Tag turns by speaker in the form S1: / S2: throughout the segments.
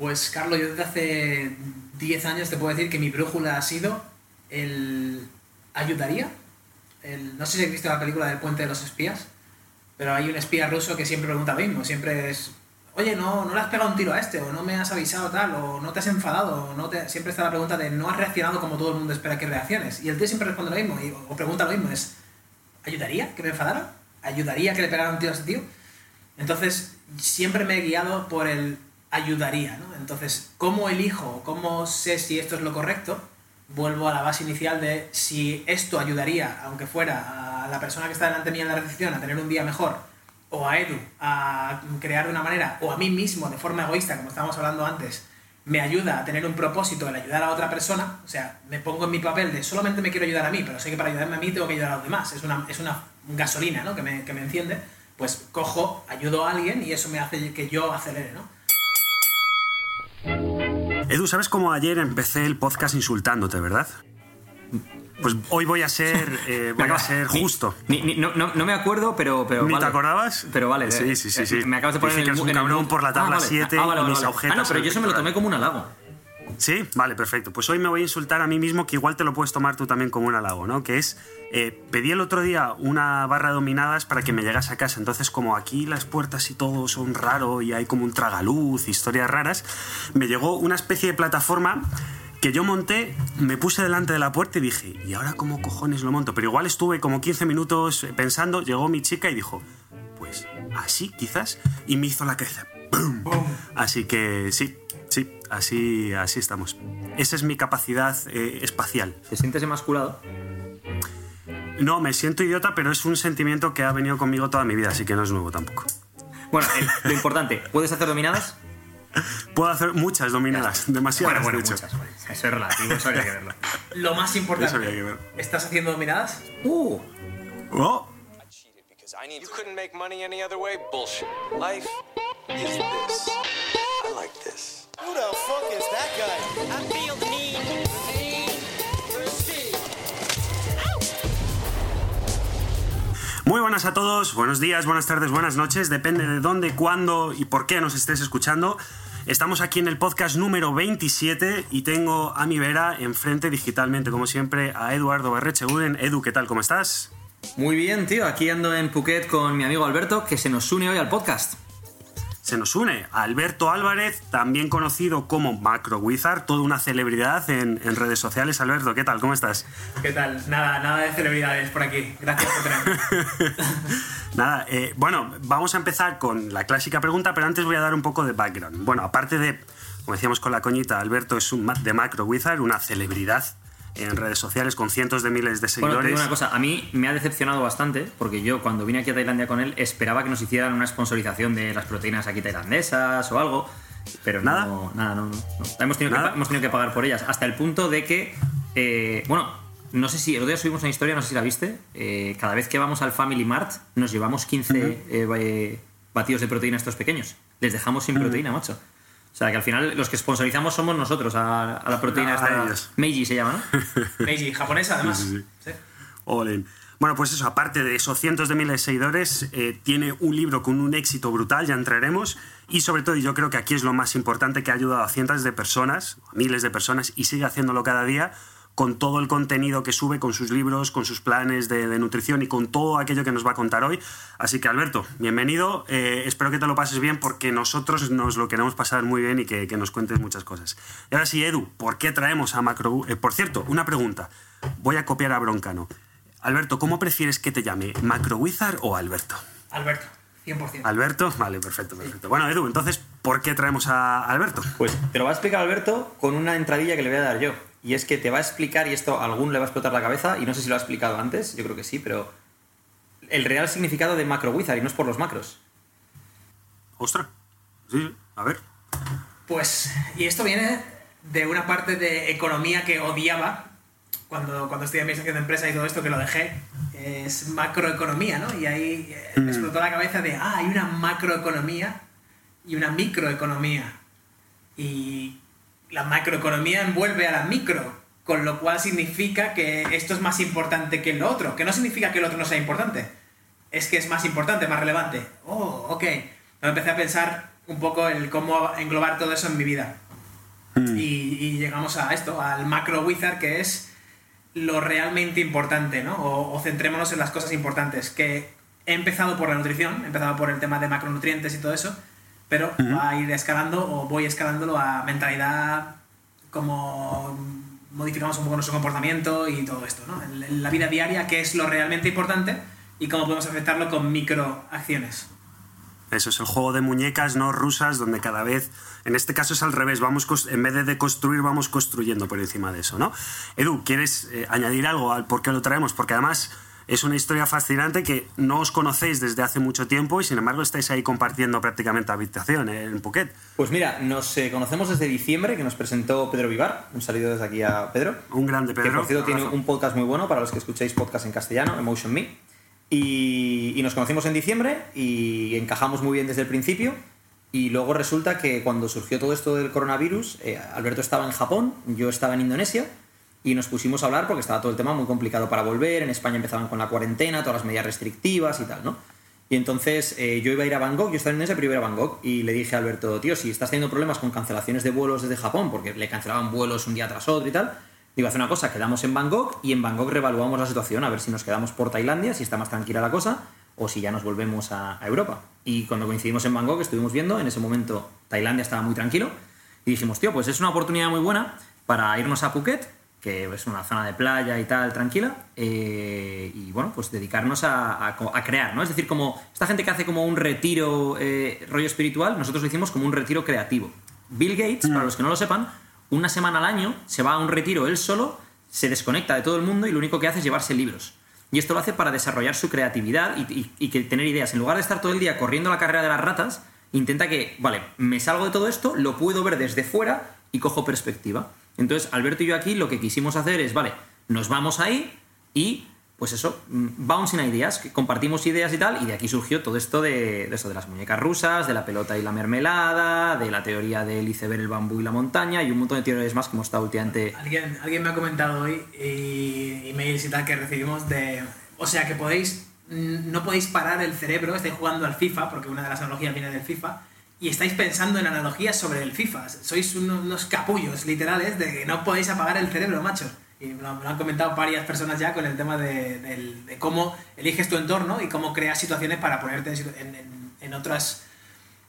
S1: Pues Carlos, yo desde hace 10 años te puedo decir que mi brújula ha sido el ayudaría. No sé si has visto la película del puente de los espías, pero hay un espía ruso que siempre pregunta lo mismo, siempre es, oye, no, no le has pegado un tiro a este, o no me has avisado tal, o no te has enfadado, o no te... siempre está la pregunta de no has reaccionado como todo el mundo espera que reacciones. Y el tío siempre responde lo mismo, y- o pregunta lo mismo, es, ¿ayudaría que me enfadara? ¿Ayudaría que le pegara un tiro a ese tío? Entonces, siempre me he guiado por el ayudaría, ¿no? Entonces, ¿cómo elijo, cómo sé si esto es lo correcto? Vuelvo a la base inicial de si esto ayudaría, aunque fuera a la persona que está delante mía en la recepción, a tener un día mejor, o a Edu a crear de una manera, o a mí mismo de forma egoísta, como estábamos hablando antes, me ayuda a tener un propósito el ayudar a otra persona, o sea, me pongo en mi papel de solamente me quiero ayudar a mí, pero sé que para ayudarme a mí tengo que ayudar a los demás, es una, es una gasolina ¿no? que, me, que me enciende, pues cojo, ayudo a alguien y eso me hace que yo acelere, ¿no?
S2: Edu, ¿sabes cómo ayer empecé el podcast insultándote, verdad? Pues hoy voy a ser, eh, voy a ser
S3: Ni-
S2: justo.
S3: ni- ni- no, no- no me acuerdo, pero. pero
S2: ¿Ni
S3: vale.
S2: te acordabas?
S3: Pero vale.
S2: Sí, sí, sí,
S3: eh,
S2: sí.
S3: Me acabas de poner
S2: Dije
S3: en
S2: que
S3: el
S2: eres
S3: mu-
S2: un
S3: en
S2: cabrón por la tabla
S3: vale.
S2: 7
S3: Ah, vale, Ah, no, pero yo eso me lo tomé como un halago.
S2: Sí, vale, perfecto. Pues hoy me voy a insultar a mí mismo, que igual te lo puedes tomar tú también como un halago, ¿no? Que es, eh, pedí el otro día una barra de dominadas para que me llegase a casa. Entonces, como aquí las puertas y todo son raro y hay como un tragaluz, historias raras, me llegó una especie de plataforma que yo monté, me puse delante de la puerta y dije, ¿y ahora cómo cojones lo monto? Pero igual estuve como 15 minutos pensando, llegó mi chica y dijo, pues así quizás, y me hizo la cabeza. ¡Bum! Así que sí, sí, así, así estamos. Esa es mi capacidad eh, espacial.
S3: ¿Te sientes emasculado?
S2: No, me siento idiota, pero es un sentimiento que ha venido conmigo toda mi vida, así que no es nuevo tampoco.
S3: Bueno, eh, lo importante, ¿puedes hacer dominadas?
S2: Puedo hacer muchas dominadas, demasiadas,
S3: bueno, bueno,
S2: de hecho.
S3: muchas. Eso es relativo, eso habría que verlo.
S1: Lo más importante,
S2: Eso que ver.
S1: ¿estás haciendo dominadas?
S3: Uh,
S2: Oh,
S4: You couldn't make money any other way? Bullshit. Life is this. I like this.
S5: Who the fuck is that guy?
S6: I feel the need, the need for speed.
S2: Muy buenas a todos, buenos días, buenas tardes, buenas noches, depende de dónde, cuándo y por qué nos estés escuchando. Estamos aquí en el podcast número 27 y tengo a mi vera enfrente digitalmente, como siempre, a Eduardo Berrecheguden. Edu, ¿qué tal? ¿Cómo estás?
S3: muy bien, tío. Aquí ando en Phuket con mi amigo Alberto, que se nos une hoy al podcast.
S2: Se nos une a Alberto Álvarez, también conocido como Macro Wizard, toda una celebridad en, en redes sociales. Alberto, ¿qué tal? ¿Cómo estás?
S1: ¿Qué tal? Nada, nada de celebridades por aquí. Gracias por tenerme.
S2: Nada, eh, bueno, vamos a empezar con la clásica pregunta, pero antes voy a dar un poco de background. Bueno, aparte de, como decíamos con la coñita, Alberto es un de Macro Wizard, una celebridad en redes sociales con cientos de miles de
S3: Bueno, te
S2: seguidores.
S3: digo una cosa, a mí me ha decepcionado bastante, porque yo cuando vine aquí a Tailandia con él esperaba que nos hicieran una sponsorización de las proteínas aquí tailandesas o algo, pero
S2: ¿Nada?
S3: no, nada, no, no, no. Hemos, tenido que,
S2: ¿Nada?
S3: hemos tenido que pagar por ellas, hasta el punto de que, eh, bueno, no sé si, el otro día subimos una historia, no sé si la viste, eh, cada vez que vamos al Family Mart nos llevamos 15 eh, ba- eh, batidos de proteína estos pequeños, les dejamos sin proteína, macho. O sea, que al final los que sponsorizamos somos nosotros a, a la proteína
S2: A
S3: esta.
S2: ellos.
S3: Meiji se llama, ¿no?
S1: Meiji, japonesa además.
S2: Sí, sí,
S1: Sí.
S2: Bueno, pues eso, aparte de esos cientos de miles de seguidores, eh, tiene un libro con un éxito brutal, ya entraremos, y sobre todo, y yo creo que aquí es lo más importante, que ha ayudado a cientos de personas, miles de personas, y sigue haciéndolo cada día, con todo el contenido que sube, con sus libros, con sus planes de, de nutrición y con todo aquello que nos va a contar hoy. Así que, Alberto, bienvenido, eh, espero que te lo pases bien, porque nosotros nos lo queremos pasar muy bien y que, que nos cuentes muchas cosas. Y ahora sí, Edu, ¿por qué traemos a Macro... eh, por cierto, una pregunta, voy a copiar a Broncano. Alberto, ¿cómo prefieres que te llame? ¿Macro Wizard o Alberto?
S1: Alberto, 100%.
S2: Alberto, vale, perfecto, perfecto. Bueno, Edu, entonces, ¿por qué traemos a Alberto?
S3: Pues te lo va a explicar Alberto con una entradilla que le voy a dar yo. Y es que te va a explicar, y esto a algún le va a explotar la cabeza, y no sé si lo ha explicado antes, yo creo que sí, pero el real significado de macro wizard, y no es por los macros.
S2: Ostras, sí, a ver.
S1: Pues, y esto viene de una parte de economía que odiaba cuando, cuando estudié administración de empresa y todo esto, que lo dejé. Es macroeconomía, ¿no? Y ahí eh, me explotó la cabeza de, ah, hay una macroeconomía y una microeconomía. Y la macroeconomía envuelve a la micro, con lo cual significa que esto es más importante que lo otro, que no significa que el otro no sea importante, es que es más importante, más relevante. Oh, ok. Me empecé a pensar un poco el cómo englobar todo eso en mi vida. Y, y llegamos a esto, al macro wizard, que es lo realmente importante, ¿no? O, o centrémonos en las cosas importantes. Que he empezado por la nutrición, he empezado por el tema de macronutrientes y todo eso, pero va a ir escalando o voy escalándolo a mentalidad, como modificamos un poco nuestro comportamiento y todo esto, ¿no? En, la vida diaria, qué es lo realmente importante y cómo podemos afectarlo con microacciones.
S2: Eso es el juego de muñecas no rusas, donde cada vez, en este caso es al revés, vamos en vez de deconstruir, vamos construyendo por encima de eso, ¿no? Edu, ¿quieres eh, añadir algo al por qué lo traemos? Porque además es una historia fascinante que no os conocéis desde hace mucho tiempo y sin embargo estáis ahí compartiendo prácticamente habitación en Phuket.
S3: Pues mira, nos eh, conocemos desde diciembre, que nos presentó Pedro Vivar. Un saludo desde aquí a Pedro.
S2: Un grande
S3: Que
S2: Pedro.
S3: por cierto tiene un podcast muy bueno para los que escucháis podcast en castellano, Emotion Me. Y, y nos conocimos en diciembre y encajamos muy bien desde el principio. Y luego resulta que cuando surgió todo esto del coronavirus, eh, Alberto estaba en Japón, yo estaba en Indonesia y nos pusimos a hablar porque estaba todo el tema muy complicado para volver. En España empezaban con la cuarentena, todas las medidas restrictivas y tal, ¿no? Y entonces eh, yo iba a ir a Bangkok, yo estaba en Indonesia, pero iba a ir a Bangkok y le dije a Alberto, tío, si estás teniendo problemas con cancelaciones de vuelos desde Japón, porque le cancelaban vuelos un día tras otro y tal, digo, haz una cosa, quedamos en Bangkok y en Bangkok reevaluamos la situación, a ver si nos quedamos por Tailandia, si está más tranquila la cosa, o si ya nos volvemos a, a Europa. Y cuando coincidimos en Bangkok estuvimos viendo, en ese momento Tailandia estaba muy tranquilo, y dijimos, tío, pues es una oportunidad muy buena para irnos a Phuket, que es una zona de playa y tal, tranquila, eh, y bueno, pues dedicarnos a, a- a crear, ¿no? Es decir, como esta gente que hace como un retiro eh, rollo espiritual, nosotros lo hicimos como un retiro creativo. Bill Gates, para los que no lo sepan, una semana al año se va a un retiro él solo, se desconecta de todo el mundo y lo único que hace es llevarse libros. Y esto lo hace para desarrollar su creatividad y, y- y que tener ideas. En lugar de estar todo el día corriendo la carrera de las ratas, intenta que, vale, me salgo de todo esto, lo puedo ver desde fuera y cojo perspectiva. Entonces, Alberto y yo aquí lo que quisimos hacer es, vale, nos vamos ahí y, pues eso, mm, bouncing ideas, que compartimos ideas y tal, y de aquí surgió todo esto de, de, esto de las muñecas rusas, de la pelota y la mermelada, de la teoría del iceberg, el bambú y la montaña, y un montón de teorías más que hemos estado últimamente
S1: Alguien, alguien me ha comentado hoy y emails y tal que recibimos de... O sea, que podéis... mm, No podéis parar el cerebro, estáis jugando al FIFA, porque una de las analogías viene del FIFA, y estáis pensando en analogías sobre el FIFA. Sois unos, capullos literales de que no podéis apagar el cerebro, macho. Y me lo, han comentado varias personas ya con el tema de, cómo eliges tu entorno y cómo creas situaciones para ponerte en, en- otras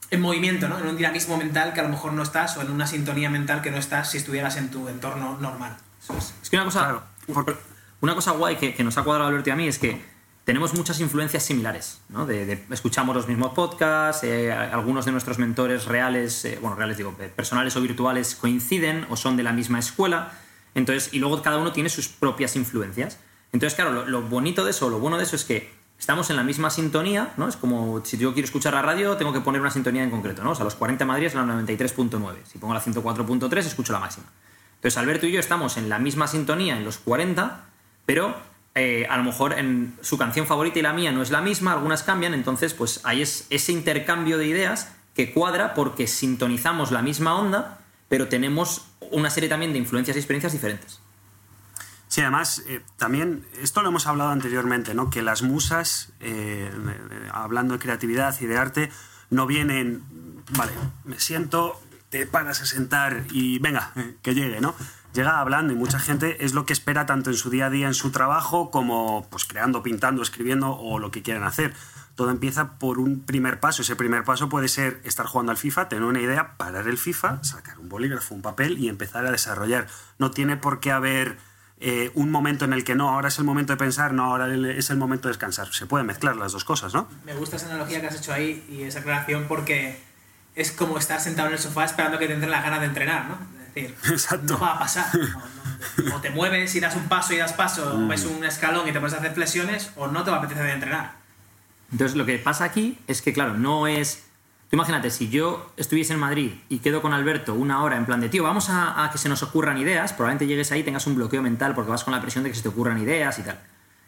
S1: en movimiento, ¿no? En un dinamismo mental que a lo mejor no estás o en una sintonía mental que no estás si estuvieras en tu entorno normal. Eso es.
S3: Es que una cosa,
S2: Claro,
S3: una cosa guay que, que nos ha cuadrado Alberto y a mí es que tenemos muchas influencias similares, ¿no? Escuchamos los mismos podcasts, eh, algunos de nuestros mentores reales, eh, bueno, reales digo, eh, personales o virtuales coinciden o son de la misma escuela, entonces, y luego cada uno tiene sus propias influencias. Entonces, claro, lo, lo bonito de eso, lo bueno de eso es que estamos en la misma sintonía, ¿no? Es como si yo quiero escuchar la radio, tengo que poner una sintonía en concreto, ¿no? O sea, los 40 Madrid es la 93.9, si pongo la 104.3 escucho la máxima. Entonces, Alberto y yo estamos en la misma sintonía en los 40, pero eh, a lo mejor en su canción favorita y la mía no es la misma, algunas cambian, entonces pues ahí es ese intercambio de ideas que cuadra porque sintonizamos la misma onda, pero tenemos una serie también de influencias y experiencias diferentes.
S2: Sí, además, eh, también, esto lo hemos hablado anteriormente, ¿no? Que las musas, eh, hablando de creatividad y de arte, no vienen, vale, me siento, te paras a sentar y venga, que llegue, ¿no? Llega hablando y mucha gente es lo que espera tanto en su día a día, en su trabajo, como pues creando, pintando, escribiendo o lo que quieran hacer. Todo empieza por un primer paso. Ese primer paso puede ser estar jugando al FIFA, tener una idea, parar el FIFA, sacar un bolígrafo, un papel y empezar a desarrollar. No tiene por qué haber eh, un momento en el que no, ahora es el momento de pensar, no, ahora es el momento de descansar. Se pueden mezclar las dos cosas, ¿no?
S1: Me gusta esa analogía que has hecho ahí y esa aclaración porque es como estar sentado en el sofá esperando que te entren las ganas de entrenar, ¿no? Es decir,
S2: Exacto.
S1: no va a pasar. No, no. O te mueves y das un paso y das paso, o ves un escalón y te pones a hacer flexiones, o no te va a apetecer entrenar.
S3: Entonces, lo que pasa aquí es que, claro, no es. Tú imagínate, si yo estuviese en Madrid y quedo con Alberto una hora en plan de, tío, vamos a, a que se nos ocurran ideas, probablemente llegues ahí y tengas un bloqueo mental porque vas con la presión de que se te ocurran ideas y tal.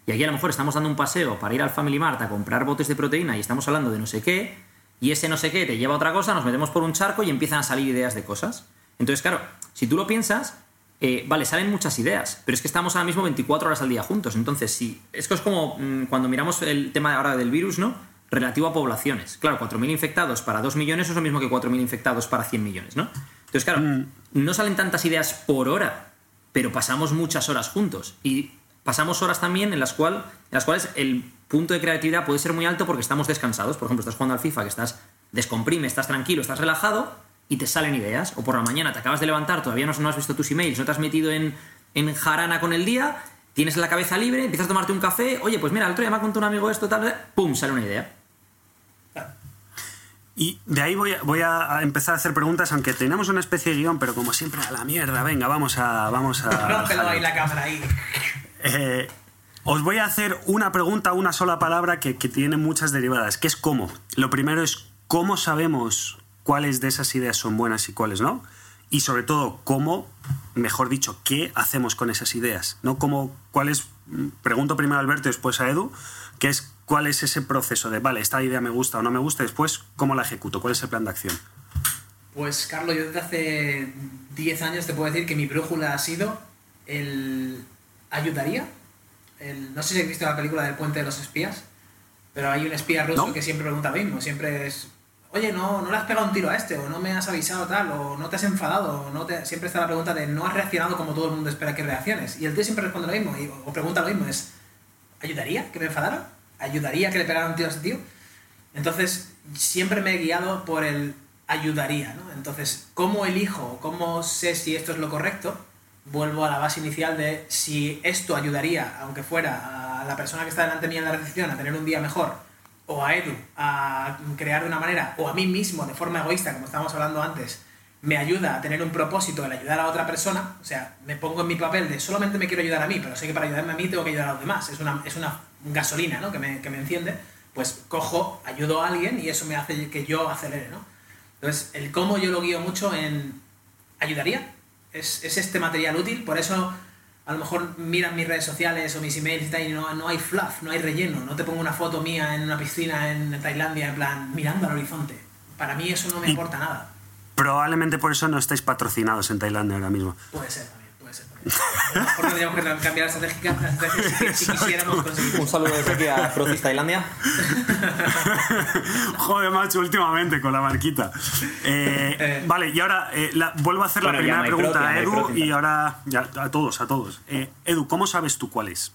S3: Y aquí a lo mejor estamos dando un paseo para ir al Family Mart a comprar botes de proteína y estamos hablando de no sé qué, y ese no sé qué te lleva a otra cosa, nos metemos por un charco y empiezan a salir ideas de cosas. Entonces, claro, si tú lo piensas, eh, vale, salen muchas ideas, pero es que estamos ahora mismo 24 horas al día juntos. Entonces, si. Es que es como mm, cuando miramos el tema ahora del virus, ¿no? relativo a poblaciones. Claro, 4.000 infectados para 2 millones es lo mismo que 4.000 infectados para 100 millones, ¿no? Entonces, claro, no salen tantas ideas por hora, pero pasamos muchas horas juntos. Y pasamos horas también en las, cual, en las cuales el punto de creatividad puede ser muy alto porque estamos descansados. Por ejemplo, estás jugando al FIFA, que estás descomprime, estás tranquilo, estás relajado y te salen ideas. O por la mañana te acabas de levantar, todavía no, no has visto tus emails, no te has metido en, en jarana con el día, tienes la cabeza libre, empiezas a tomarte un café, oye, pues mira, el otro día me ha contado un amigo esto, tal, pum, sale una idea.
S2: Y de ahí voy a, voy a empezar a hacer preguntas, aunque tenemos una especie de guion, pero como siempre, a la mierda, venga, vamos a... Vamos a
S1: Rómpelo ahí la cámara ahí.
S2: Eh, os voy a hacer una pregunta, una sola palabra que, que tiene muchas derivadas, que es cómo. Lo primero es cómo sabemos cuáles de esas ideas son buenas y cuáles no. Y sobre todo, cómo, mejor dicho, qué hacemos con esas ideas. ¿no? Cómo, cuál es, pregunto primero a Alberto y después a Edu, que es cuál es ese proceso de, vale, esta idea me gusta o no me gusta, y después cómo la ejecuto, cuál es el plan de acción.
S1: Pues Carlos, yo desde hace 10 años te puedo decir que mi brújula ha sido el ayudaría. El, no sé si has visto la película del puente de los espías, pero hay un espía ruso
S2: No.
S1: que siempre pregunta lo mismo, siempre es, oye, no, no le has pegado un tiro a este, o no me has avisado tal, o no te has enfadado, o no te... siempre está la pregunta de no has reaccionado como todo el mundo espera que reacciones. Y el tío siempre responde lo mismo, y- o pregunta lo mismo, es, ¿ayudaría que me enfadara? ¿Ayudaría que le pegara un tiro a ese tío? Entonces, siempre me he guiado por el ayudaría. Entonces, ¿cómo elijo? ¿Cómo sé si esto es lo correcto? Vuelvo a la base inicial de si esto ayudaría, aunque fuera a la persona que está delante mía en la recepción a tener un día mejor, o a Edu a crear de una manera, o a mí mismo de forma egoísta, como estábamos hablando antes, me ayuda a tener un propósito, el ayudar a otra persona, o sea, me pongo en mi papel de solamente me quiero ayudar a mí, pero sé que para ayudarme a mí tengo que ayudar a los demás, es una, es una gasolina ¿no? que, me, que me enciende, pues cojo, ayudo a alguien y eso me hace que yo acelere, ¿no? Entonces, el cómo yo lo guío mucho en ayudaría, es, es este material útil, por eso a lo mejor miran mis redes sociales o mis emails y tal, y no, no hay fluff, no hay relleno, no te pongo una foto mía en una piscina en Tailandia, en plan, mirando al horizonte. Para mí eso no me
S2: Y-
S1: importa nada.
S2: Probablemente por eso no estáis patrocinados en Tailandia ahora mismo.
S1: Puede ser tendríamos que cambiar la estrategia, la estrategia si, si quisiéramos conseguir
S3: Un saludo desde aquí a Procis Tailandia.
S2: Joder, macho, últimamente con la marquita. Eh,
S1: Eh.
S2: vale, y ahora eh, la- vuelvo a hacer
S3: Bueno,
S2: la primera pregunta a Edu y ahora ya, a todos, a todos. Eh, Edu, ¿cómo sabes tú cuál es?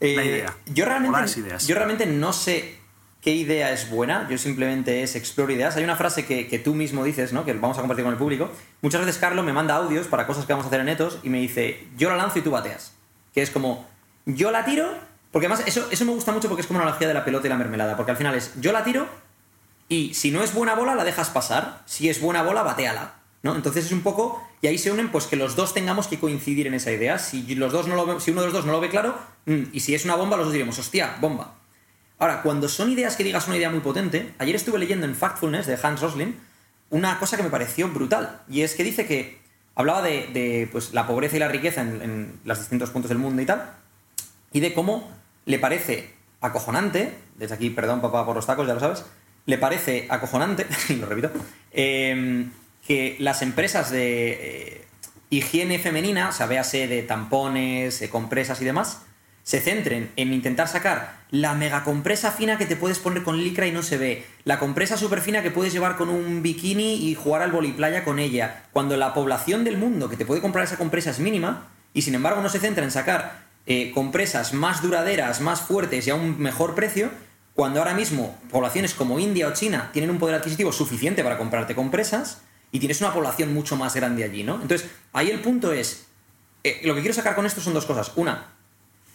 S2: La idea.
S3: Yo
S2: O
S3: realmente,
S2: las ideas.
S3: yo realmente no sé qué idea es buena, yo simplemente es exploro ideas. Hay una frase que, tú mismo dices, ¿no? que vamos a compartir con el público. Muchas veces Carlos me manda audios para cosas que vamos a hacer en Etos y me dice, yo la lanzo y tú bateas. Que es como, yo la tiro, porque además eso, eso me gusta mucho porque es como una analogía de la pelota y la mermelada, porque al final es, yo la tiro y si no es buena bola la dejas pasar, si es buena bola bateala. ¿no? Entonces es un poco, y ahí se unen pues que los dos tengamos que coincidir en esa idea. Si, los dos no lo si uno de los dos no lo ve claro, mm, y si es una bomba, los dos diremos, hostia, bomba. Ahora, cuando son ideas que digas una idea muy potente, ayer estuve leyendo en Factfulness de Hans Rosling una cosa que me pareció brutal, y es que dice que hablaba de, pues, la pobreza y la riqueza en, en los distintos puntos del mundo y tal, y de cómo le parece acojonante, desde aquí, perdón papá por los tacos, ya lo sabes, le parece acojonante, y lo repito, eh, que las empresas de eh, higiene femenina, o sea, véase de tampones, de compresas y demás, se centren en intentar sacar la mega compresa fina que te puedes poner con licra y no se ve, la compresa súper fina que puedes llevar con un bikini y jugar al voliplaya con ella, cuando la población del mundo que te puede comprar esa compresa es mínima, y sin embargo no se centra en sacar eh, compresas más duraderas, más fuertes y a un mejor precio, cuando ahora mismo poblaciones como India o China tienen un poder adquisitivo suficiente para comprarte compresas y tienes una población mucho más grande allí, ¿no? Entonces, ahí el punto es, eh, lo que quiero sacar con esto son dos cosas. Una,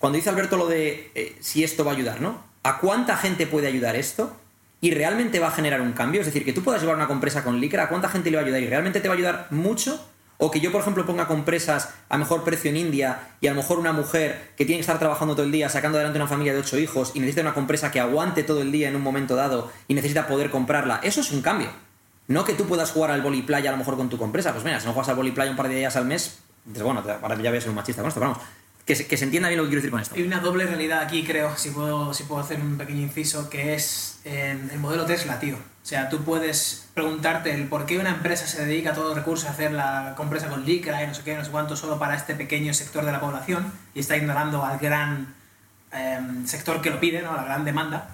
S3: cuando dice Alberto lo de eh, si esto va a ayudar, ¿no? ¿A cuánta gente puede ayudar esto? ¿Y realmente va a generar un cambio? Es decir, que tú puedas llevar una compresa con licra, ¿a cuánta gente le va a ayudar? ¿Y realmente te va a ayudar mucho? O que yo, por ejemplo, ponga compresas a mejor precio en India y a lo mejor una mujer que tiene que estar trabajando todo el día, sacando adelante una familia de ocho hijos y necesita una compresa que aguante todo el día en un momento dado y necesita poder comprarla. Eso es un cambio. No que tú puedas jugar al voliplaya a lo mejor con tu compresa. Pues mira, si no juegas al voliplaya un par de días al mes, bueno, ahora ya voy un machista con esto, vamos. Que se, que se entienda bien lo que quiero decir con esto.
S1: Hay una doble realidad aquí, creo, si puedo, si puedo hacer un pequeño inciso, que es eh, el modelo Tesla, tío. O sea, tú puedes preguntarte el por qué una empresa se dedica a todo el recurso a hacer la compresa con licra y no sé qué, no sé cuánto, solo para este pequeño sector de la población y está ignorando al gran eh, sector que lo pide, ¿no? la gran demanda.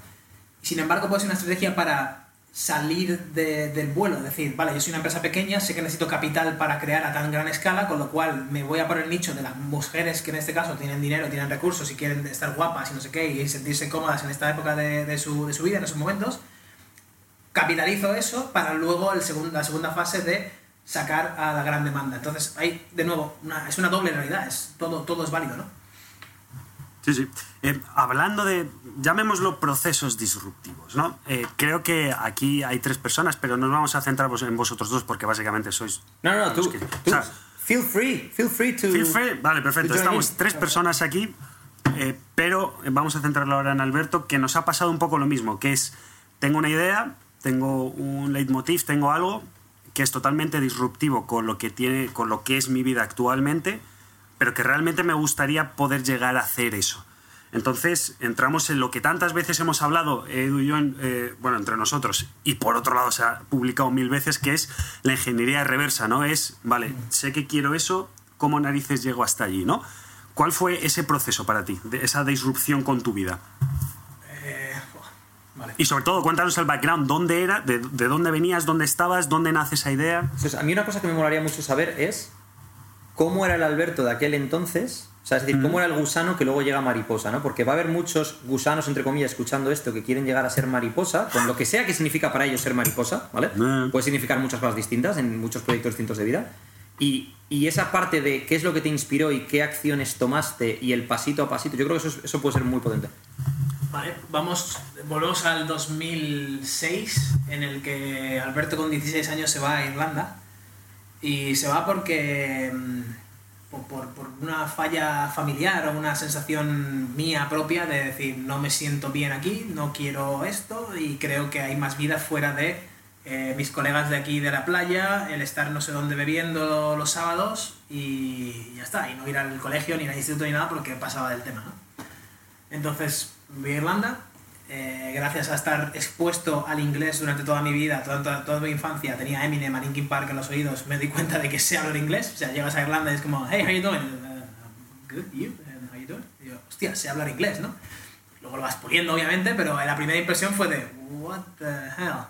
S1: Sin embargo, puede ser una estrategia para salir de- del vuelo. Es decir, vale, yo soy una empresa pequeña, sé que necesito capital para crear a tan gran escala, con lo cual me voy a poner el nicho de las mujeres que en este caso tienen dinero, tienen recursos y quieren estar guapas y no sé qué, y sentirse cómodas en esta época de, su, de su vida, en esos momentos. Capitalizo eso para luego el segundo, la segunda fase de sacar a la gran demanda. Entonces, hay, de nuevo, una- es una doble realidad, es, todo, todo es válido, ¿no?
S2: Sí, sí. Eh, hablando de, llamémoslo procesos disruptivos, ¿no? Eh, creo que aquí hay tres personas, pero nos vamos a centrar en vosotros dos porque básicamente sois...
S3: No, no, tú,
S2: que-
S3: tú
S2: o sea,
S3: feel free, feel free to...
S2: Feel free. Vale, perfecto. Estamos tres personas aquí, eh, pero vamos a centrarlo ahora en Alberto, que nos ha pasado un poco lo mismo, que es, tengo una idea, tengo un leitmotiv, tengo algo que es totalmente disruptivo con lo que, tiene, con lo que es mi vida actualmente, pero que realmente me gustaría poder llegar a hacer eso. Entonces entramos en lo que tantas veces hemos hablado, Edu y yo, eh, bueno, entre nosotros, y por otro lado se ha publicado mil veces, que es la ingeniería reversa, ¿no? Es, vale, sé que quiero eso, ¿cómo narices llego hasta allí, ¿no? ¿Cuál fue ese proceso para ti, de esa disrupción con tu vida?
S1: Eh, vale.
S2: Y sobre todo, cuéntanos el background, ¿dónde era? ¿De, de dónde venías? ¿Dónde estabas? ¿Dónde nace esa idea?
S3: Entonces, a mí una cosa que me molaría mucho saber es cómo era el Alberto de aquel entonces, o sea, es decir, cómo era el gusano que luego llega a mariposa, ¿no? Porque va a haber muchos gusanos, entre comillas, escuchando esto que quieren llegar a ser mariposa, con lo que sea que significa para ellos ser mariposa, ¿vale?
S2: Mm.
S3: Puede significar muchas cosas distintas en muchos proyectos distintos de vida. Y, y esa parte de qué es lo que te inspiró y qué acciones tomaste y el pasito a pasito, yo creo que eso, es- eso puede ser muy potente.
S1: Vale, vamos, volvemos al 2006, en el que Alberto con 16 años se va a Irlanda. Y se va porque. mm, por, por- una falla familiar o una sensación mía propia de decir, no me siento bien aquí, no quiero esto y creo que hay más vida fuera de eh, mis colegas de aquí de la playa, el estar no sé dónde bebiendo los sábados y ya está, y no ir al colegio ni al instituto ni nada porque pasaba del tema, ¿no? Entonces, voy a Irlanda. Eh, gracias a estar expuesto al inglés durante toda mi vida, toda, toda, toda mi infancia, tenía Eminem, a Linkin Park en los oídos, me di cuenta de que sé hablar inglés. O sea, llegas a Irlanda y es como, hey, how you doing? Uh, good, you? How you doing? Y yo, hostia, sé hablar inglés, ¿no? Luego lo vas puliendo, obviamente, pero la primera impresión fue de, what the hell?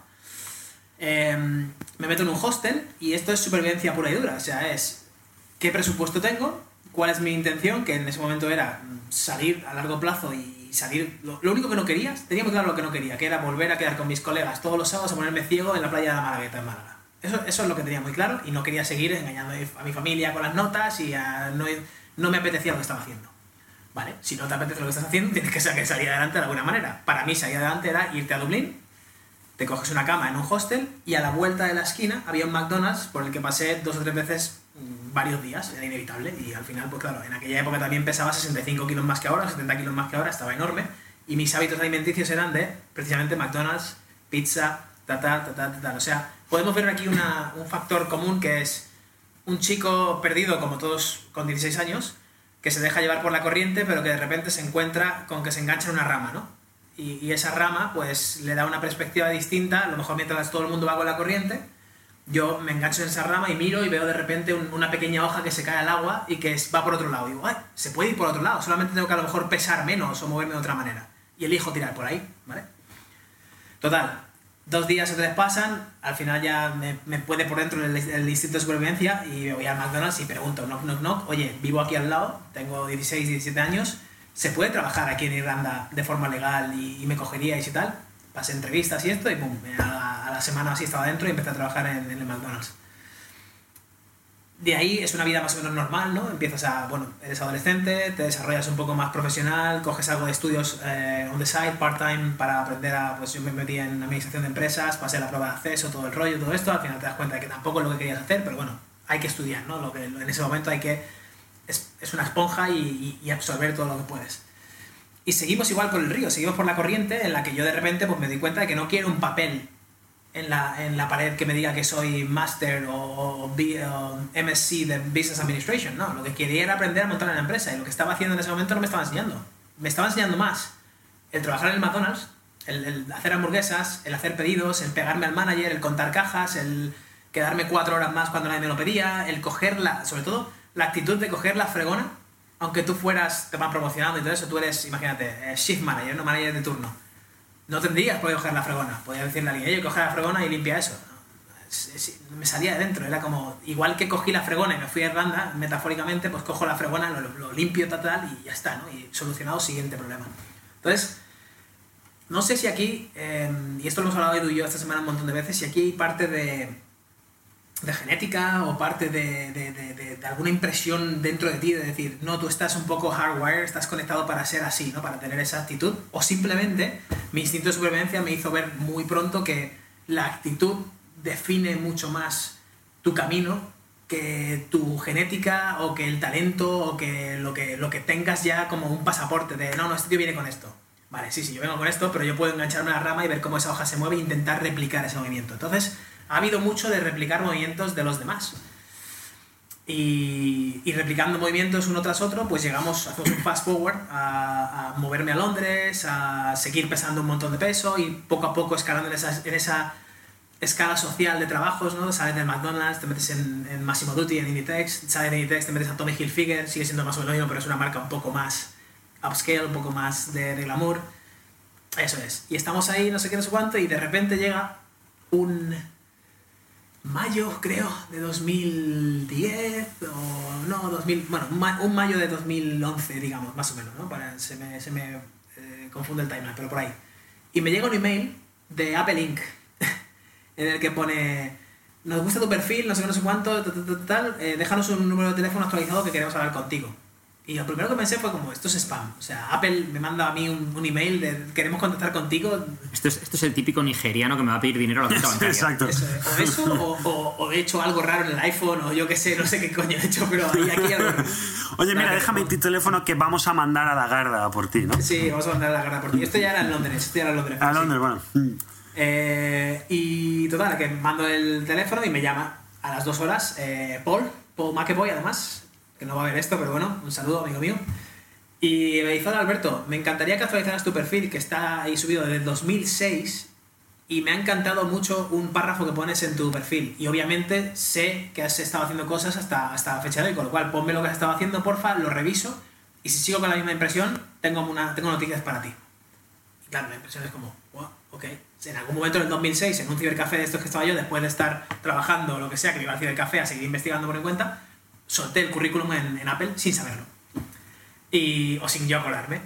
S1: Em, me meto en un hostel y esto es supervivencia pura y dura. O sea, es qué presupuesto tengo, cuál es mi intención, que en ese momento era mm, salir a largo plazo y salir. Lo, único que no quería, tenía claro lo que no quería, que era volver a quedar con mis colegas todos los sábados a ponerme ciego en la playa de la Malagueta en Málaga. Eso, eso es lo que tenía muy claro y no quería seguir engañando a mi- familia con las notas y no, no me apetecía lo que estaba haciendo. Vale, si no te apetece lo que estás haciendo, tienes que sa- que salir adelante de alguna manera. Para mí, salir adelante era irte a Dublín, te coges una cama en un hostel y a la vuelta de la esquina había un McDonald's por el que pasé dos o tres veces varios días, era inevitable y al final, pues claro, en aquella época también pesaba 65 kilos más que ahora, 70 kilos más que ahora, estaba enorme y mis hábitos alimenticios eran de precisamente McDonald's, pizza, ta ta ta ta ta, ta. O sea, podemos ver aquí una- un factor común que es un chico perdido como todos con 16 años que se deja llevar por la corriente pero que de repente se encuentra con que se engancha en una rama, ¿no? y, y esa rama pues le da una perspectiva distinta, a lo mejor mientras todo el mundo va con la corriente, yo me engancho en esa rama y miro y veo de repente un- una pequeña hoja que se cae al agua y que va por otro lado. Y digo, ay, se puede ir por otro lado, solamente tengo que a lo mejor pesar menos o moverme de otra manera. Y elijo tirar por ahí, ¿vale? Total, dos días o tres pasan, al final ya me, me puede por dentro el, el instinto de supervivencia y voy al McDonald's y pregunto, knock, knock, knock, oye, vivo aquí al lado, tengo 16, 17 años, ¿se puede trabajar aquí en Irlanda de forma legal y, y me cogeríais y tal? Pasé entrevistas y esto y pum, a la, semana así estaba dentro y empecé a trabajar en, McDonald's. De ahí es una vida más o menos normal, ¿no? Empiezas a, bueno, eres adolescente, te desarrollas un poco más profesional, coges algo de estudios eh, on the side, part-time, para aprender a, pues yo me metí en administración de empresas, pasé la prueba de acceso, todo el rollo, todo esto, al final te das cuenta de que tampoco es lo que querías hacer, pero bueno, hay que estudiar, ¿no? Lo que en ese momento hay que, es, es una esponja y- y absorber todo lo que puedes. Y seguimos igual por el río, seguimos por la corriente en la que yo de repente pues me di cuenta de que no quiero un papel en la, en la pared que me diga que soy Master o, o o MSc de Business Administration. No, lo que quería era aprender a montar una empresa y lo que estaba haciendo en ese momento no me estaba enseñando. Me estaba enseñando más el trabajar en el McDonald's, el, el hacer hamburguesas, el hacer pedidos, el pegarme al manager, el contar cajas, el quedarme cuatro horas más cuando nadie me lo pedía, el coger la, sobre todo la actitud de coger la fregona, aunque tú fueras, te van promocionando y todo eso, tú eres, imagínate, eh, shift manager, no manager de turno no tendrías qué coger la fregona. Podría decirle a alguien, oye, coge la fregona y limpia eso. Me salía de dentro, era como, igual que cogí la fregona y me fui a Irlanda, metafóricamente, pues cojo la fregona, lo, lo limpio, tal, tal, y ya está, ¿no? Y solucionado, siguiente problema. Entonces, no sé si aquí, eh, y esto lo hemos hablado Edu y yo esta semana un montón de veces, si aquí hay parte de, de genética o parte de, de- de- alguna impresión dentro de ti de decir, no, tú estás un poco hardware, estás conectado para ser así, ¿no? Para tener esa actitud. O simplemente mi instinto de supervivencia me hizo ver muy pronto que la actitud define mucho más tu camino que tu genética o que el talento o que lo que, lo que tengas ya como un pasaporte de, no, no, este tío viene con esto. Vale, sí, sí, yo vengo con esto, pero yo puedo engancharme a la rama y ver cómo esa hoja se mueve e intentar replicar ese movimiento. Entonces, ha habido mucho de replicar movimientos de los demás. Y, replicando movimientos uno tras otro, pues llegamos, hacemos un fast forward a, moverme a Londres, a seguir pesando un montón de peso y poco a poco escalando en esa, en escala social de trabajos, ¿no? Sales del McDonald's, te metes en, Massimo Dutti, en Inditex, sales de Inditex, te metes a Tommy Hilfiger, sigue siendo más o menos lo mismo, pero es una marca un poco más upscale, un poco más de, de glamour. Eso es. Y estamos ahí, no sé qué, no sé cuánto, y de repente llega un mayo, creo, de 2010, o no, 2000, bueno, un, ma- un mayo de 2011, digamos, más o menos, ¿no? Para, se me, se me eh, confunde el timeline, pero por ahí. Y me llega un email de Apple Inc., en el que pone, nos gusta tu perfil, no sé qué, no sé cuánto, tal, tal, tal, tal, eh, déjanos un número de teléfono actualizado que queremos hablar contigo. Y lo primero que pensé fue como, esto es spam. O sea, Apple me manda a mí un, un email de queremos contactar contigo.
S3: Esto es, esto es el típico nigeriano que me va a pedir dinero a la cuenta bancaria.
S2: Exacto.
S1: Eso, o eso, o, o- o he hecho algo raro en el iPhone, o yo qué sé, no sé qué coño he hecho, pero ahí- aquí hay algo.
S2: Oye, mira, déjame tu teléfono que vamos a mandar a la garda por ti, ¿no?
S1: Sí, vamos a mandar la garra por ti. Esto ya era en Londres, esto ya era en Londres.
S2: A
S1: sí.
S2: Londres, bueno. Mm.
S1: Eh, y total, que mando el teléfono y me llama a las dos horas eh, Paul, Paul McEvoy además, que no va a ver esto, pero bueno, un saludo amigo mío. Y me dice, "Hola, Alberto, me encantaría que actualizaras tu perfil, que está ahí subido desde el 2006, y me ha encantado mucho un párrafo que pones en tu perfil. Y obviamente sé que has estado haciendo cosas hasta, hasta la fecha de hoy, con lo cual ponme lo que has estado haciendo, porfa, lo reviso, y si sigo con la misma impresión, tengo, una, tengo noticias para ti. Y claro, la impresión es como, wow, ok. En algún momento en el 2006, en un cibercafé de estos que estaba yo, después de estar trabajando o lo que sea, que me iba al cibercafé a seguir investigando por mi solté el currículum en, en Apple sin saberlo. Y, o sin yo acordarme.